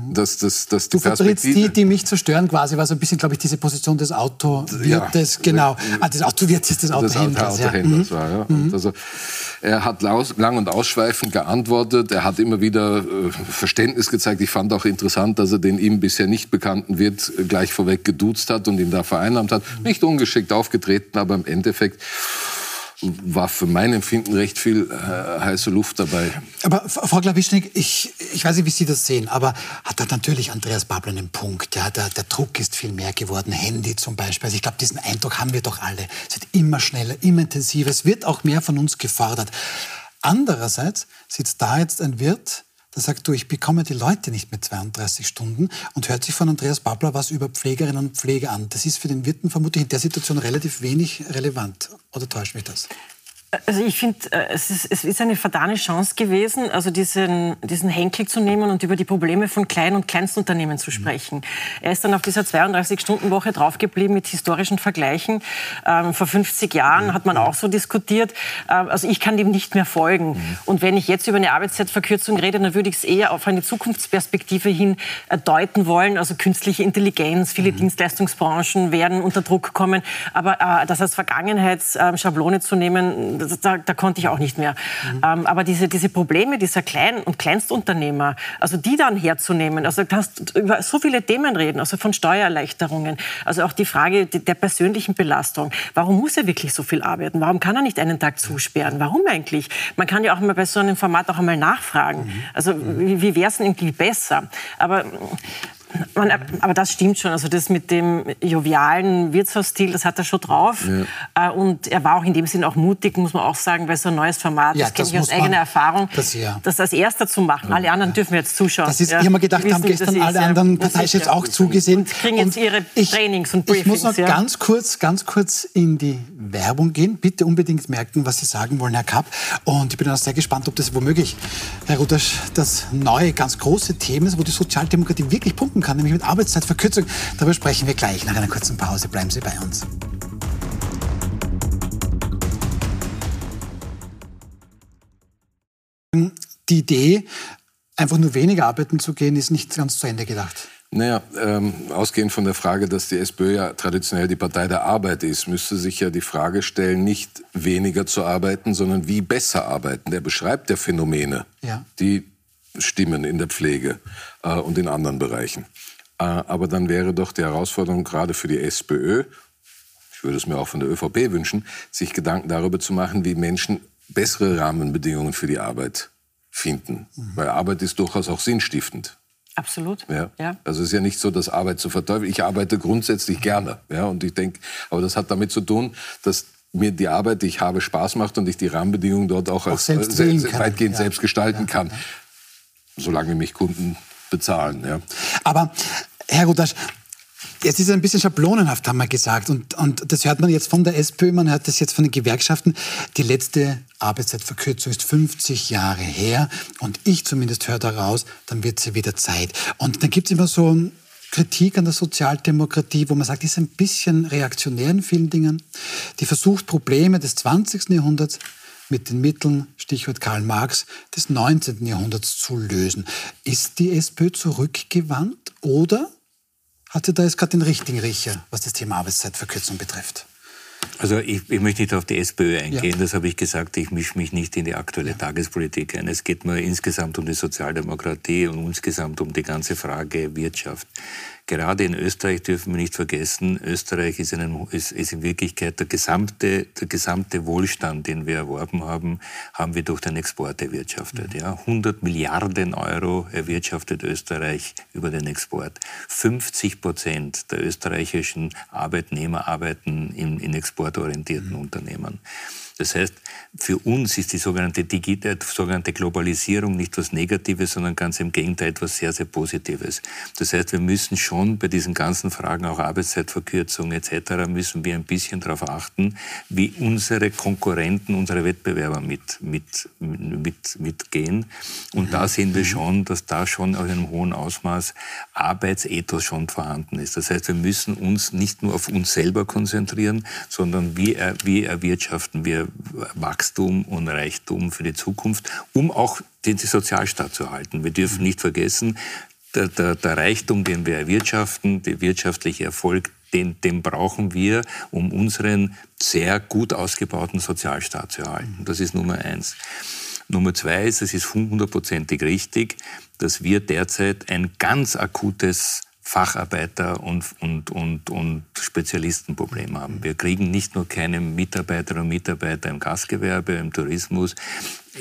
S1: Dass, dass, dass die du vertrittst die, die mich zerstören, quasi, war so ein bisschen, glaube ich, diese Position des Autowirtes, ja. genau. Ah, des Autowirtes, des Autohändlers. Des Autohändlers
S2: ja. war, ja. Mhm. Also, er hat lang und ausschweifend geantwortet, er hat immer wieder äh, Verständnis gezeigt. Ich fand auch interessant, dass er den ihm bisher nicht bekannten Wirt gleich vorweg geduzt hat und ihn da vereinnahmt hat. Nicht ungeschickt aufgetreten, aber im Endeffekt war für mein Empfinden recht viel äh, heiße Luft dabei.
S1: Aber Frau Glawischnik, ich, ich weiß nicht, wie Sie das sehen, aber hat da natürlich Andreas Babler einen Punkt. Ja, der, der Druck ist viel mehr geworden, Handy zum Beispiel. Also ich glaube, diesen Eindruck haben wir doch alle. Es wird immer schneller, immer intensiver. Es wird auch mehr von uns gefordert. Andererseits sitzt da jetzt ein Wirt, der sagt, du, ich bekomme die Leute nicht mit 32 Stunden und hört sich von Andreas Babler was über Pflegerinnen und Pfleger an. Das ist für den Wirten vermutlich in der Situation relativ wenig relevant. Oder täuscht mich das?
S3: Also ich finde, äh, es ist, es ist eine verdane Chance gewesen, also diesen, diesen Henkel zu nehmen und über die Probleme von Klein- und Kleinstunternehmen zu sprechen. Er ist dann auf dieser 32-Stunden-Woche draufgeblieben mit historischen Vergleichen. Ähm, vor 50 Jahren hat man auch so diskutiert. Ähm, also ich kann dem nicht mehr folgen. Und wenn ich jetzt über eine Arbeitszeitverkürzung rede, dann würde ich es eher auf eine Zukunftsperspektive hin äh, deuten wollen. Also künstliche Intelligenz, viele mhm. Dienstleistungsbranchen werden unter Druck kommen. Aber äh, das als Vergangenheitsschablone zu nehmen, da, da, konnte ich auch nicht mehr. Mhm. Ähm, aber diese, diese Probleme dieser Klein- und Kleinstunternehmer, also die dann herzunehmen, also du kannst über so viele Themen reden, also von Steuererleichterungen, also auch die Frage der persönlichen Belastung. Warum muss er wirklich so viel arbeiten? Warum kann er nicht einen Tag zusperren? Warum eigentlich? Man kann ja auch mal bei so einem Format auch einmal nachfragen. Mhm. Also wie, wie wäre es denn irgendwie besser? Aber man, aber das stimmt schon. Also das mit dem jovialen Wirtshausstil, das hat er schon drauf. Ja. Äh, und er war auch in dem Sinn auch mutig, muss man auch sagen, weil so ein neues Format, ja, das kenne ich aus eigener Erfahrung, das, ja. das als erster zu machen. Alle anderen dürfen jetzt zuschauen.
S1: Das ist, Ich habe mir gedacht, haben gestern alle anderen Parteichefs auch zugesehen. Und
S3: kriegen jetzt ihre ich, Trainings und
S1: Briefings. Ich muss noch ganz, kurz, ganz kurz in die Werbung gehen. Bitte unbedingt merken, was Sie sagen wollen, Herr Kapp. Und ich bin auch sehr gespannt, ob das womöglich, Herr Rudasch, das neue, ganz große Thema ist, wo die Sozialdemokratie wirklich pumpen kann, nämlich mit Arbeitszeitverkürzung. Darüber sprechen wir gleich nach einer kurzen Pause. Bleiben Sie bei uns. Die Idee, einfach nur weniger arbeiten zu gehen, ist nicht ganz zu Ende gedacht.
S2: Naja, ähm, ausgehend von der Frage, dass die SPÖ ja traditionell die Partei der Arbeit ist, müsste sich ja die Frage stellen, nicht weniger zu arbeiten, sondern wie besser arbeiten. Der beschreibt ja Phänomene, ja. die stimmen in der Pflege äh, und in anderen Bereichen. Äh, aber dann wäre doch die Herausforderung gerade für die SPÖ, ich würde es mir auch von der ÖVP wünschen, sich Gedanken darüber zu machen, wie Menschen bessere Rahmenbedingungen für die Arbeit finden. Mhm. Weil Arbeit ist durchaus auch sinnstiftend.
S3: Absolut.
S2: Ja. ja. Also es ist ja nicht so, dass Arbeit zu verteufeln. Ich arbeite grundsätzlich gerne. Ja. Und ich denke, aber das hat damit zu tun, dass mir die Arbeit, die ich habe, Spaß macht und ich die Rahmenbedingungen dort auch, auch als, äh, weitgehend ja. selbst gestalten ja. kann. Solange mich Kunden bezahlen. Ja.
S1: Aber Herr Rudasch, Jetzt ist es ein bisschen schablonenhaft, haben wir gesagt. Und, und das hört man jetzt von der SPÖ, man hört das jetzt von den Gewerkschaften. Die letzte Arbeitszeitverkürzung ist 50 Jahre her. Und ich zumindest höre daraus, dann wird sie wieder Zeit. Und dann gibt es immer so Kritik an der Sozialdemokratie, wo man sagt, die ist ein bisschen reaktionär in vielen Dingen. Die versucht, Probleme des 20. Jahrhunderts mit den Mitteln, Stichwort Karl Marx, des 19. Jahrhunderts zu lösen. Ist die SPÖ zurückgewandt oder hat sie da jetzt gerade den richtigen Riecher, was das Thema Arbeitszeitverkürzung betrifft?
S4: Also ich, ich, möchte nicht auf die SPÖ eingehen, ja. das habe ich gesagt, ich mische mich nicht in die aktuelle ja. Tagespolitik ein. Es geht mir insgesamt um die Sozialdemokratie und insgesamt um die ganze Frage Wirtschaft. Gerade in Österreich dürfen wir nicht vergessen, Österreich ist, einen, ist, ist in Wirklichkeit der gesamte, der gesamte Wohlstand, den wir erworben haben, haben wir durch den Export erwirtschaftet. Ja. 100 Milliarden Euro erwirtschaftet Österreich über den Export. 50 Prozent der österreichischen Arbeitnehmer arbeiten in, in exportorientierten mhm. Unternehmen. Das heißt, für uns ist die sogenannte, Digi äh, sogenannte Globalisierung nicht was Negatives, sondern ganz im Gegenteil etwas sehr, sehr Positives. Das heißt, wir müssen schon bei diesen ganzen Fragen, auch Arbeitszeitverkürzung etc., müssen wir ein bisschen darauf achten, wie unsere Konkurrenten, unsere Wettbewerber mit, mit, mit, mitgehen. Und da sehen wir schon, dass da schon auf einem hohen Ausmaß Arbeitsethos schon vorhanden ist. Das heißt, wir müssen uns nicht nur auf uns selber konzentrieren, sondern wie, wie erwirtschaften wir Wachstum und Reichtum für die Zukunft, um auch den Sozialstaat zu erhalten. Wir dürfen nicht vergessen, der, der, der Reichtum, den wir erwirtschaften, der wirtschaftliche Erfolg, den, den brauchen wir, um unseren sehr gut ausgebauten Sozialstaat zu erhalten. Das ist Nummer eins. Nummer zwei ist, es ist hundertprozentig richtig, dass wir derzeit ein ganz akutes Facharbeiter und, und, und, und Spezialistenproblem haben. Wir kriegen nicht nur keine Mitarbeiterinnen und Mitarbeiter im Gastgewerbe, im Tourismus,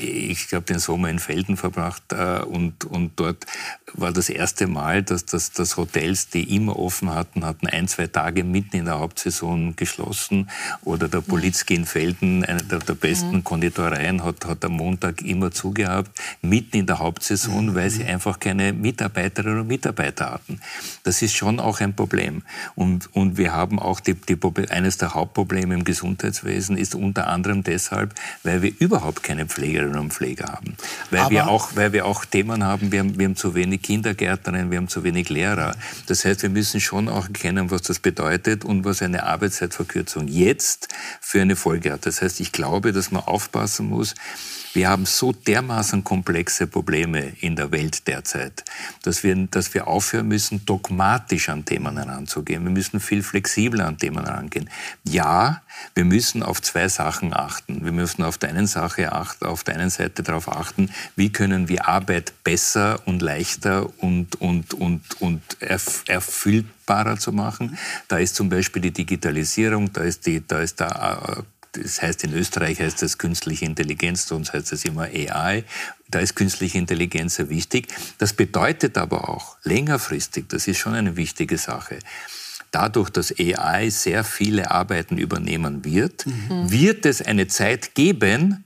S4: ich glaube, den Sommer in Felden verbracht äh, und, und dort war das erste Mal, dass, dass, dass Hotels, die immer offen hatten, hatten ein, zwei Tage mitten in der Hauptsaison geschlossen. Oder der Polizki in Felden, eine der, der besten mhm. Konditoreien, hat, hat am Montag immer zugehabt, mitten in der Hauptsaison, mhm. weil sie einfach keine Mitarbeiterinnen und Mitarbeiter hatten. Das ist schon auch ein Problem. Und, und wir haben auch die, die, eines der Hauptprobleme im Gesundheitswesen ist unter anderem deshalb, weil wir überhaupt keine Pfleger Pflegerinnen und Pfleger haben. Weil, wir auch, weil wir auch Themen haben, wir haben, wir haben zu wenig Kindergärterinnen, wir haben zu wenig Lehrer. Das heißt, wir müssen schon auch erkennen, was das bedeutet und was eine Arbeitszeitverkürzung jetzt für eine Folge hat. Das heißt, ich glaube, dass man aufpassen muss, wir haben so dermaßen komplexe Probleme in der Welt derzeit, dass wir, dass wir aufhören müssen, dogmatisch an Themen heranzugehen. Wir müssen viel flexibler an Themen herangehen. Ja, wir müssen auf zwei Sachen achten. Wir müssen auf der einen Sache achten, auf der einen Seite darauf achten, wie können wir Arbeit besser und leichter und, und, und, und erfüllbarer zu machen. Da ist zum Beispiel die Digitalisierung, da ist, die, da ist der äh, das heißt in Österreich heißt das künstliche Intelligenz, uns heißt das immer AI. Da ist künstliche Intelligenz sehr wichtig. Das bedeutet aber auch längerfristig, das ist schon eine wichtige Sache, dadurch, dass AI sehr viele Arbeiten übernehmen wird, mhm. wird es eine Zeit geben,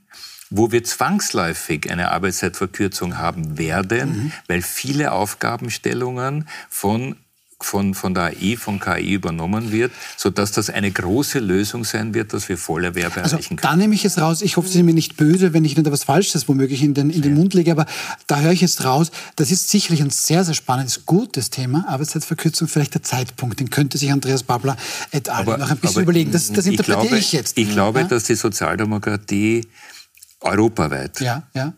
S4: wo wir zwangsläufig eine Arbeitszeitverkürzung haben werden, mhm. weil viele Aufgabenstellungen von von, von der AI, von KI übernommen wird, sodass das eine große Lösung sein wird, dass wir Vollerwerbe
S1: also,
S4: erreichen
S1: können. Da nehme ich jetzt raus, ich hoffe, Sie sind mir nicht böse, wenn ich Ihnen da was Falsches womöglich in den, in den Mund lege, aber da höre ich jetzt raus, das ist sicherlich ein sehr, sehr spannendes, gutes Thema, Arbeitszeitverkürzung, vielleicht der Zeitpunkt, den könnte sich Andreas Babler et al. noch ein bisschen überlegen. Das, das interpretiere ich, glaube, ich jetzt.
S4: Ich glaube, ja? dass die Sozialdemokratie europaweit
S1: ja, ja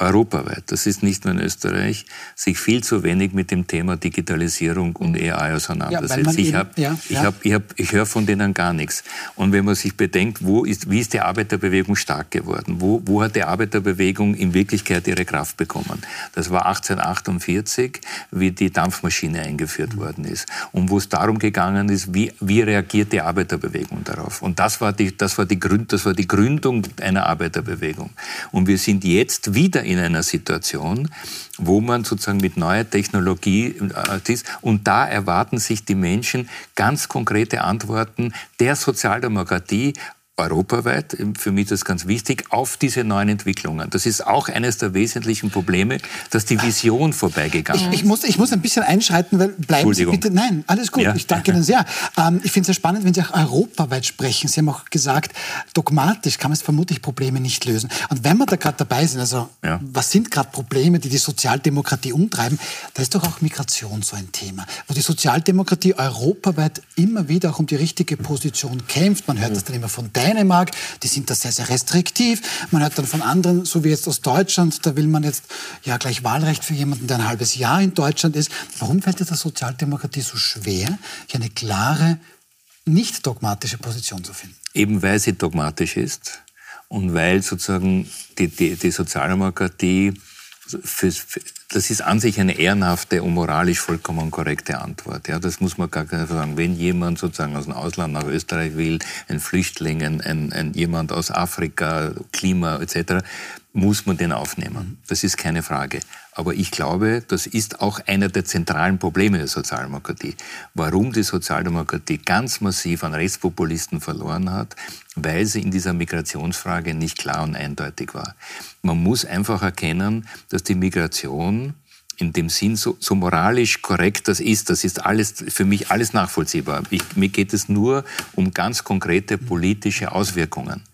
S4: europaweit, das ist nicht nur in Österreich, sich viel zu wenig mit dem Thema Digitalisierung und AI auseinandersetzt. Ja, ich, ja, ich, hab, ich, hab, ich höre von denen gar nichts. Und wenn man sich bedenkt, wo ist, wie ist die Arbeiterbewegung stark geworden? Wo, wo hat die Arbeiterbewegung in Wirklichkeit ihre Kraft bekommen? Das war 1848, wie die Dampfmaschine eingeführt mhm. worden ist. Und wo es darum gegangen ist, wie, wie reagiert die Arbeiterbewegung darauf? Und das war, die, das, war die Gründ, das war die Gründung einer Arbeiterbewegung. Und wir sind jetzt wieder in einer Situation, wo man sozusagen mit neuer Technologie äh, ist. Und da erwarten sich die Menschen ganz konkrete Antworten der Sozialdemokratie europaweit, für mich das ganz wichtig, auf diese neuen Entwicklungen. Das ist auch eines der wesentlichen Probleme, dass die Vision vorbeigegangen ist.
S1: Ich, ich, muss, ich muss ein bisschen einschreiten, weil bleiben Sie bitte. Nein, alles gut. Ja. Ich danke Ihnen sehr. Ähm, ich finde es sehr spannend, wenn Sie auch europaweit sprechen. Sie haben auch gesagt, dogmatisch kann man es vermutlich Probleme nicht lösen. Und wenn wir da gerade dabei sind, also ja. was sind gerade Probleme, die die Sozialdemokratie umtreiben, da ist doch auch Migration so ein Thema, wo die Sozialdemokratie europaweit immer wieder auch um die richtige Position kämpft. Man hört mhm. das dann immer von Dänemark, die sind da sehr, sehr restriktiv. Man hört dann von anderen, so wie jetzt aus Deutschland, da will man jetzt ja gleich Wahlrecht für jemanden, der ein halbes Jahr in Deutschland ist. Warum fällt es der Sozialdemokratie so schwer, hier eine klare, nicht dogmatische Position zu finden?
S4: Eben weil sie dogmatisch ist und weil sozusagen die, die, die Sozialdemokratie für, für, das ist an sich eine ehrenhafte und moralisch vollkommen korrekte Antwort. Ja, das muss man gar nicht sagen. Wenn jemand sozusagen aus dem Ausland nach Österreich will, ein Flüchtling, ein, ein, ein jemand aus Afrika, Klima etc., muss man den aufnehmen. Das ist keine Frage. Aber ich glaube, das ist auch einer der zentralen Probleme der Sozialdemokratie. Warum die Sozialdemokratie ganz massiv an Rechtspopulisten verloren hat, weil sie in dieser Migrationsfrage nicht klar und eindeutig war. Man muss einfach erkennen, dass die Migration in dem Sinn, so, so moralisch korrekt das ist, das ist alles für mich alles nachvollziehbar. Ich, mir geht es nur um ganz konkrete politische Auswirkungen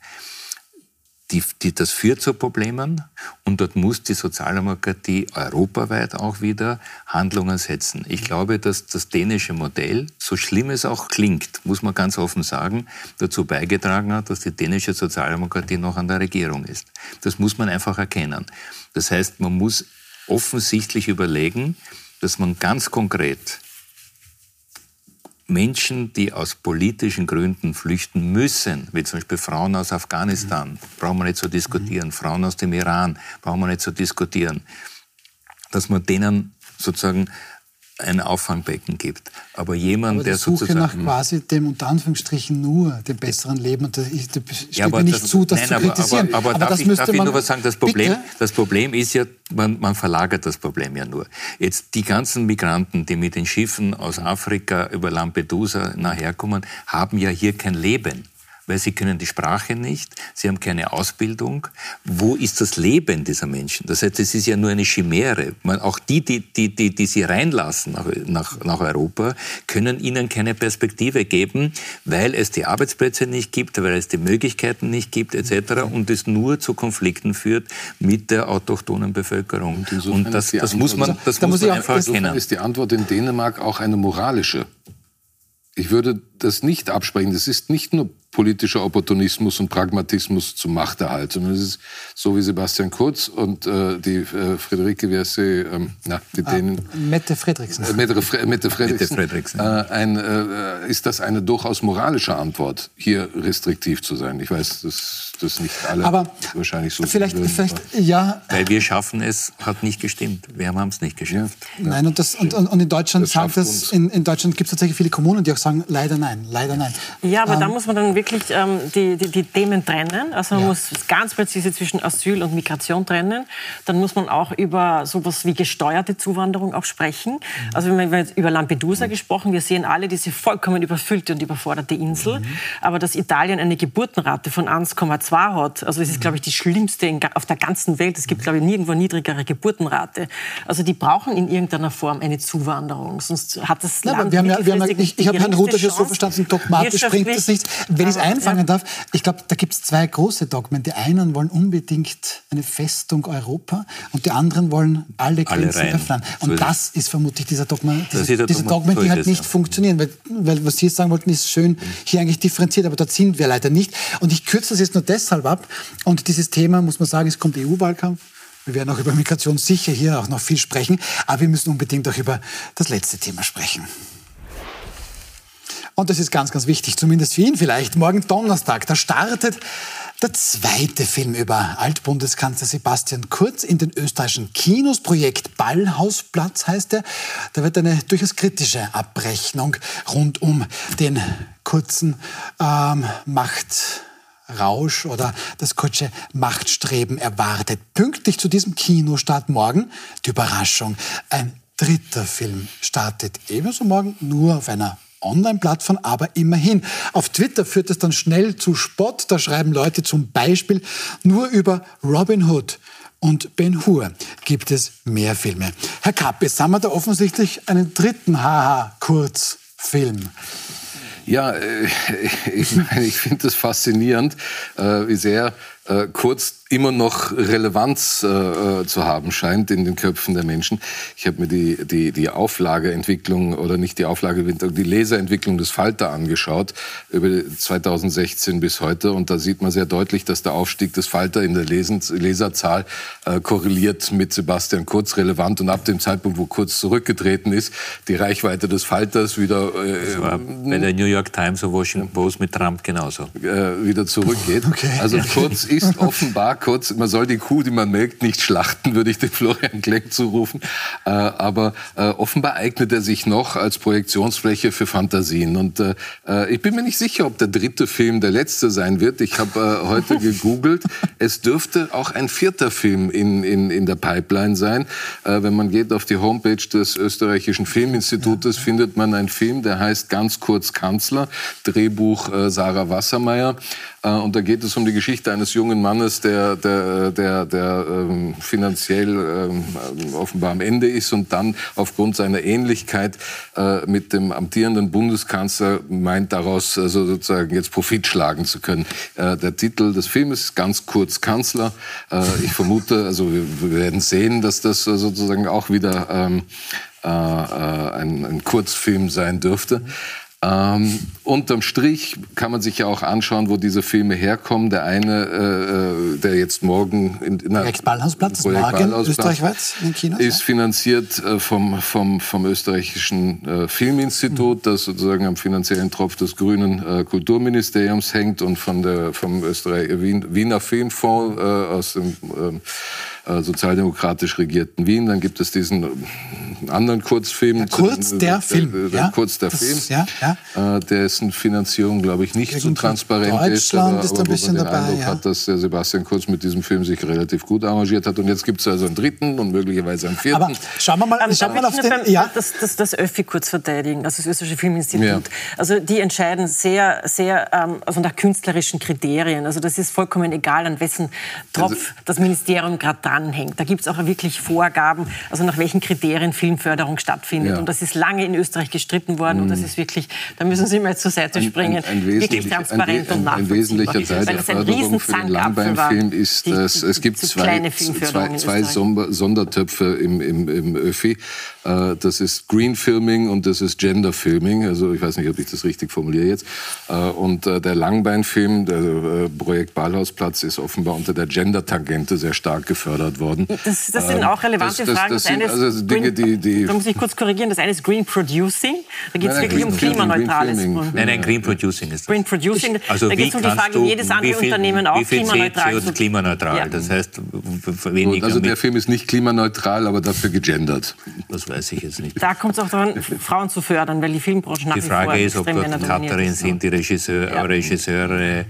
S4: die, die, das führt zu Problemen und dort muss die Sozialdemokratie europaweit auch wieder Handlungen setzen. Ich glaube, dass das dänische Modell, so schlimm es auch klingt, muss man ganz offen sagen, dazu beigetragen hat, dass die dänische Sozialdemokratie noch an der Regierung ist. Das muss man einfach erkennen. Das heißt, man muss offensichtlich überlegen, dass man ganz konkret Menschen, die aus politischen Gründen flüchten müssen, wie zum Beispiel Frauen aus Afghanistan, mhm. brauchen wir nicht zu diskutieren, Frauen aus dem Iran, brauchen wir nicht zu diskutieren, dass man denen sozusagen ein Auffangbecken gibt. Aber jemand,
S1: aber
S4: der
S1: Suche
S4: sozusagen...
S1: nach quasi dem, unter Anführungsstrichen, nur dem besseren Leben, und das, ich, das steht ja, mir nicht das, zu, das nein, zu kritisieren.
S4: Aber, aber, aber, aber darf, ich, darf ich nur was sagen? Das Problem, das Problem ist ja, man, man verlagert das Problem ja nur. Jetzt die ganzen Migranten, die mit den Schiffen aus Afrika über Lampedusa nachherkommen, haben ja hier kein Leben weil sie können die Sprache nicht, sie haben keine Ausbildung. Wo ist das Leben dieser Menschen? Das heißt, es ist ja nur eine Chimäre. Man, auch die, die, die, die, die sie reinlassen nach, nach, nach Europa, können ihnen keine Perspektive geben, weil es die Arbeitsplätze nicht gibt, weil es die Möglichkeiten nicht gibt, etc. Und es nur zu Konflikten führt mit der autochthonen Bevölkerung. Und, und das, das muss man, das da muss man einfach erkennen.
S2: ist die Antwort in Dänemark auch eine moralische. Ich würde das nicht absprechen. Das ist nicht nur politischer Opportunismus und Pragmatismus zum Machterhalt, sondern es ist so wie Sebastian Kurz und äh, die äh, Friederike, wie heißt sie, ähm, na, die ah, Dänen.
S1: Mette Fredriksen.
S2: Äh, Mette, Fre Mette Fredriksen. Mette Fredriksen. Äh, ein, äh, ist das eine durchaus moralische Antwort, hier restriktiv zu sein? Ich weiß, dass das nicht alle
S1: Aber
S2: wahrscheinlich so
S1: vielleicht, würden, vielleicht ja.
S4: Weil wir schaffen es, hat nicht gestimmt. Wir haben es nicht geschafft.
S1: Ja, Nein, und, das, und, und in Deutschland, das in, in Deutschland gibt es tatsächlich viele Kommunen, die auch sagen, leider nein, leider nein.
S3: Ja, aber ähm, da muss man dann wirklich ähm, die, die, die, Themen trennen. Also man ja. muss ganz präzise zwischen Asyl und Migration trennen. Dann muss man auch über sowas wie gesteuerte Zuwanderung auch sprechen. Mhm. Also wir haben über Lampedusa mhm. gesprochen. Wir sehen alle diese vollkommen überfüllte und überforderte Insel. Mhm. Aber dass Italien eine Geburtenrate von 1,2 hat, also es ist, glaube ich, die schlimmste in, auf der ganzen Welt. Es gibt, glaube ich, nirgendwo niedrigere Geburtenrate. Also die brauchen in irgendeiner Form eine Zuwanderung. Sonst hat das Land
S1: ja, wir haben ja, wir haben ja, ich, ich habe Herrn Ruther so verstanden, dogmatisch bringt das nichts. Wenn ich es einfangen darf, ich glaube, da gibt es zwei große Dogmen. Die einen wollen unbedingt eine Festung Europa und die anderen wollen alle Grenzen alle öffnen. Und so das ist vermutlich dieser Dogma, diese, diese Dogmen, die halt nicht ja. funktionieren. Weil, weil was Sie jetzt sagen wollten, ist schön hier eigentlich differenziert, aber dort sind wir leider nicht. Und ich kürze das jetzt nur deshalb ab. Und dieses Thema, muss man sagen, es kommt EU-Wahlkampf. Wir werden auch über Migration sicher hier auch noch viel sprechen, aber wir müssen unbedingt auch über das letzte Thema sprechen. Und das ist ganz, ganz wichtig, zumindest für ihn vielleicht. Morgen Donnerstag, da startet der zweite Film über Altbundeskanzler Sebastian Kurz in den österreichischen Kinos. Projekt Ballhausplatz heißt er. Da wird eine durchaus kritische Abrechnung rund um den kurzen ähm, Macht. Rausch oder das kurzsche Machtstreben erwartet. Pünktlich zu diesem Kinostart morgen die Überraschung. Ein dritter Film startet ebenso morgen, nur auf einer Online-Plattform, aber immerhin. Auf Twitter führt es dann schnell zu Spott. Da schreiben Leute zum Beispiel nur über Robin Hood und Ben Hur gibt es mehr Filme. Herr Kapp, jetzt haben wir da offensichtlich einen dritten Haha-Kurzfilm.
S2: Ja, äh, ich, ich finde es faszinierend, äh, wie sehr äh, Kurz immer noch Relevanz äh, äh, zu haben scheint in den Köpfen der Menschen. Ich habe mir die, die, die Auflageentwicklung oder nicht die Auflageentwicklung, die Leserentwicklung des Falter angeschaut über 2016 bis heute und da sieht man sehr deutlich, dass der Aufstieg des Falter in der Lesens Leserzahl äh, korreliert mit Sebastian Kurz relevant und ab dem Zeitpunkt, wo Kurz zurückgetreten ist, die Reichweite des Falters wieder
S4: äh, das war bei der New York Times und Washington Post mit Trump genauso
S2: äh, wieder zurückgeht. Okay. Also Kurz ist offenbar kurz, man soll die Kuh, die man melkt, nicht schlachten, würde ich dem Florian Klenk zurufen. Äh, aber äh, offenbar eignet er sich noch als Projektionsfläche für Fantasien. Und äh, äh ich bin mir nicht sicher, ob der dritte Film der letzte sein wird. Ich habe äh, heute gegoogelt. Es dürfte auch ein vierter Film in, in, in der Pipeline sein. Äh, wenn man geht auf die Homepage des österreichischen Filminstitutes, ja. findet man einen Film, der heißt ganz kurz Kanzler, Drehbuch Sarah Wassermeier. Äh, und da geht es um die Geschichte eines jungen Mannes, der, der, der, der ähm, finanziell ähm, offenbar am Ende ist und dann aufgrund seiner Ähnlichkeit äh, mit dem amtierenden Bundeskanzler meint, daraus also sozusagen jetzt Profit schlagen zu können. Äh, der Titel des Films ist ganz kurz Kanzler. Äh, ich vermute, also wir, wir, werden sehen, dass das sozusagen auch wieder ähm, äh, äh, ein, ein Kurzfilm sein dürfte. Ähm, unterm Strich kann man sich ja auch anschauen, wo diese Filme herkommen. Der eine, äh, äh der jetzt morgen in, in
S1: Projekt Ballhausplatz, Projekt Ballhausplatz österreichweit in China,
S2: ist finanziert äh, vom, vom, vom österreichischen äh, Filminstitut, mhm. das sozusagen am finanziellen Tropf des grünen äh, Kulturministeriums hängt und von der, vom Österreich, Wien, Wiener Filmfonds äh, aus dem ähm, äh, sozialdemokratisch regierten Wien. Dann gibt es diesen äh, anderen Kurzfilm. Ja,
S1: kurz den, der, Film.
S2: Der, der, ja, kurz der das, Film. Ja, ja. Äh, dessen Finanzierung, glaube ich, nicht Gegen so transparent
S1: ist. Aber, ist ein bisschen
S2: man den
S1: dabei,
S2: Eindruck ja. hat, dass der Sebastian Kurz mit diesem Film sich relativ gut arrangiert hat. Und jetzt gibt es also einen dritten und möglicherweise einen vierten. Aber
S1: schauen wir mal,
S3: ähm, schauen wir mal auf den... Ja? Das, das, das Öffi kurz verteidigen, also das österreichische Filminstitut. Ja. Also die entscheiden sehr, sehr ähm, also nach künstlerischen Kriterien. Also das ist vollkommen egal, an wessen Tropf also, das Ministerium gerade dranhängt. Da gibt es auch wirklich Vorgaben, also nach welchen Kriterien Filmförderung stattfindet. Ja. Und das ist lange in Österreich gestritten worden. Mhm. Und das ist wirklich, da müssen Sie mal zur Seite springen, ein, ein, ein wirklich transparent
S2: ein,
S3: und nachvollziehbar.
S2: Ein wesentlicher Teil der Förderung für den Langbeinfilm ist, dass es gibt zwei, zwei, zwei Sondertöpfe im, im, im ÖFI. Äh, das ist Green Filming und das ist Gender Filming. Also ich weiß nicht, ob ich das richtig formuliere jetzt. Äh, und äh, der Langbeinfilm, der Projekt Ballhausplatz, ist offenbar unter der Gender-Tangente sehr stark gefördert worden.
S3: Das, das sind auch relevante das, das, Fragen. Das, sind also Dinge, die, die... Da muss ich kurz korrigieren. Das eine ist Green Producing. Da geht es wirklich Green, um klimaneutrales.
S4: Nein, nein, Green Producing ist das.
S3: Green Producing. Also da geht es um die Frage, du, jedes andere viel, Unternehmen auch klimaneutral
S4: zu... klimaneutral. Ja. Das heißt, weniger...
S2: Also der Film ist nicht klimaneutral, aber dafür gegendert.
S4: Das weiß ich jetzt nicht.
S3: Da kommt es auch daran, Frauen zu fördern, weil die Filmbranche nach
S4: die Frage wie vor ist, ob dort Cutterin sind, die Regisseur, ja. Regisseure, äh,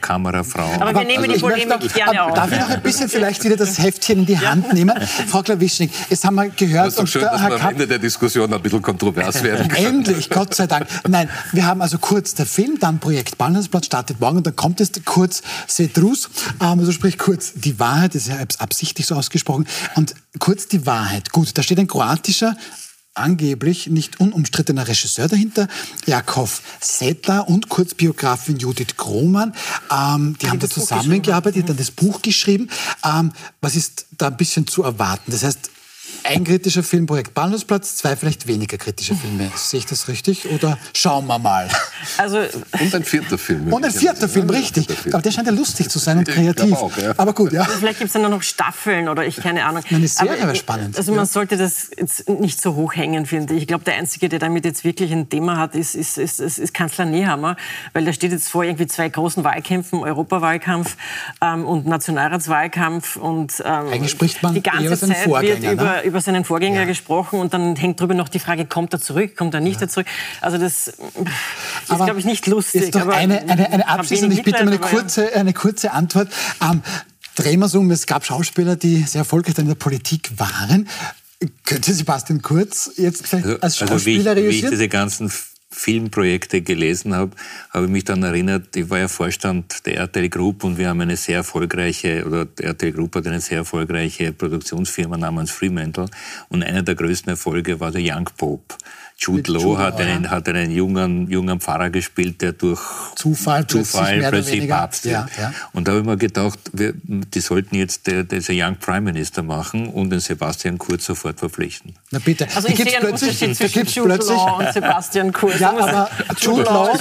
S4: Kamerafrauen.
S3: Aber wir nehmen also die Polemik gerne auf.
S1: Darf ich noch ein bisschen vielleicht wieder das Heftchen in die Hand nehmen? Frau Klawischnik, jetzt haben wir gehört...
S2: Das ist schön, dass wir am Ende der Diskussion ein bisschen kontrovers werden
S1: können. Endlich, Gott sei Dank. Nein, wir haben also kurz der Film, dann Projekt Bahnhofsplatz startet morgen und dann kommt es kurz Cedrus, ähm, also sprich kurz die Wahrheit, das ist ja absichtlich so ausgesprochen, und kurz die Wahrheit. Gut, da steht ein kroatischer angeblich nicht unumstrittener Regisseur dahinter, Jakov Sedler und Kurzbiografin Judith Grohmann. Ähm, die, haben da zusammengearbeitet, haben dann das Buch geschrieben. Ähm, was ist da ein bisschen zu erwarten? Das heißt, ein kritischer Filmprojekt Bahnhofsplatz, zwei vielleicht weniger kritische Filme. Sehe ich das richtig? Oder schauen wir mal?
S2: Also, und ein vierter Film.
S1: Und ein vierter Film, richtig. Aber der scheint ja lustig zu sein und kreativ. Auch, ja. Aber gut, ja.
S3: Also vielleicht gibt es dann noch Staffeln oder ich keine Ahnung.
S1: Eine Serie wäre spannend.
S3: Also man sollte das jetzt nicht so hoch hängen, finde ich. Ich glaube, der Einzige, der damit jetzt wirklich ein Thema hat, ist, ist, ist, ist, ist Kanzler Nehammer. Weil der steht jetzt vor irgendwie zwei großen Wahlkämpfen, Europawahlkampf ähm, und Nationalratswahlkampf. Und ähm,
S1: Eigentlich spricht man
S3: die ganze Zeit wird über, ne? über seinen Vorgänger ja. gesprochen und dann hängt drüber noch die Frage, kommt er zurück, kommt er nicht ja. zurück. Also das ist, glaube ich, nicht lustig.
S1: Ist doch eine, eine, eine abschließende, ich bitte um eine kurze, eine kurze Antwort. Ähm, drehen wir es um, es gab Schauspieler, die sehr erfolgreich in der Politik waren. Könnte Sebastian Kurz jetzt vielleicht als Schauspieler also, wie ich?
S4: Wie ich diese ganzen Filmprojekte gelesen habe, habe ich mich dann erinnert, ich war ja Vorstand der RTL Group und wir haben eine sehr erfolgreiche, oder der RTL Group hat eine sehr erfolgreiche Produktionsfirma namens Fremantle und einer der größten Erfolge war der Young Pope. Jude Law hat einen, hat einen jungen, jungen Pfarrer gespielt, der durch
S1: Zufall,
S4: Zufall plötzlich, plötzlich Papst wird. Ja, ja. Und da habe ich mir gedacht, wir, die sollten jetzt der, der Young Prime Minister machen und den Sebastian Kurz sofort verpflichten.
S1: Na bitte.
S3: Also ich sehe einen Unterschied zwischen Jude Law und Sebastian Kurz.
S1: Ja, aber Jude Law,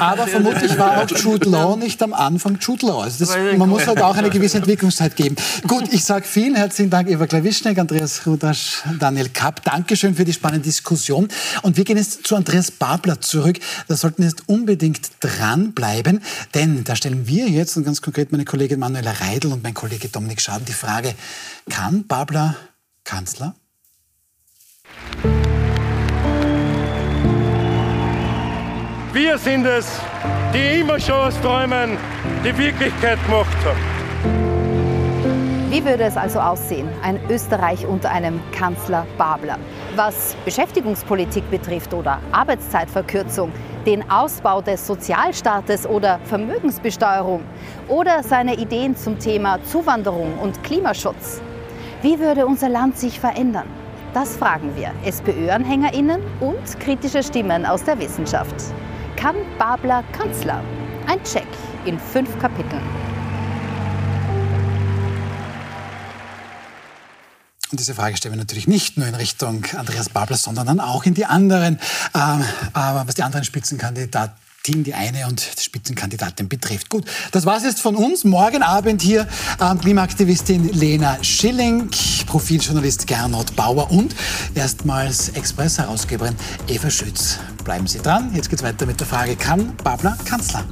S1: aber vermutlich war auch Jude Law nicht am Anfang Jude Law. Also das, man muss halt auch eine gewisse Entwicklungszeit geben. Gut, ich sage vielen herzlichen Dank, Eva Klawischneck, Andreas Rudasch, Daniel Kapp. Dankeschön für die spannende Diskussion. Und wir gehen jetzt zu Andreas Babler zurück. Da sollten wir jetzt unbedingt dranbleiben, denn da stellen wir jetzt, und ganz konkret meine Kollegin Manuela Reidel und mein Kollege Dominik Schaden, die Frage, kann Babler Kanzler?
S8: Wir sind es, die immer schon aus Träumen die Wirklichkeit gemacht haben.
S9: Wie würde es also aussehen, ein Österreich unter einem Kanzler Babler? Was Beschäftigungspolitik betrifft oder Arbeitszeitverkürzung, den Ausbau des Sozialstaates oder Vermögensbesteuerung oder seine Ideen zum Thema Zuwanderung und Klimaschutz. Wie würde unser Land sich verändern? Das fragen wir SPÖ-AnhängerInnen und kritische Stimmen aus der Wissenschaft. Kann Babler Kanzler? Ein Check in fünf Kapiteln.
S1: Und diese Frage stellen wir natürlich nicht nur in Richtung Andreas Babler, sondern dann auch in die anderen, ähm, was die anderen Spitzenkandidaten die eine und die Spitzenkandidatin betrifft. Gut, das war es jetzt von uns. Morgen Abend hier ähm, Klimaaktivistin Lena Schilling, Profiljournalist Gernot Bauer und erstmals Express-Herausgeberin Eva Schütz. Bleiben Sie dran. Jetzt geht es weiter mit der Frage, kann Babler Kanzler?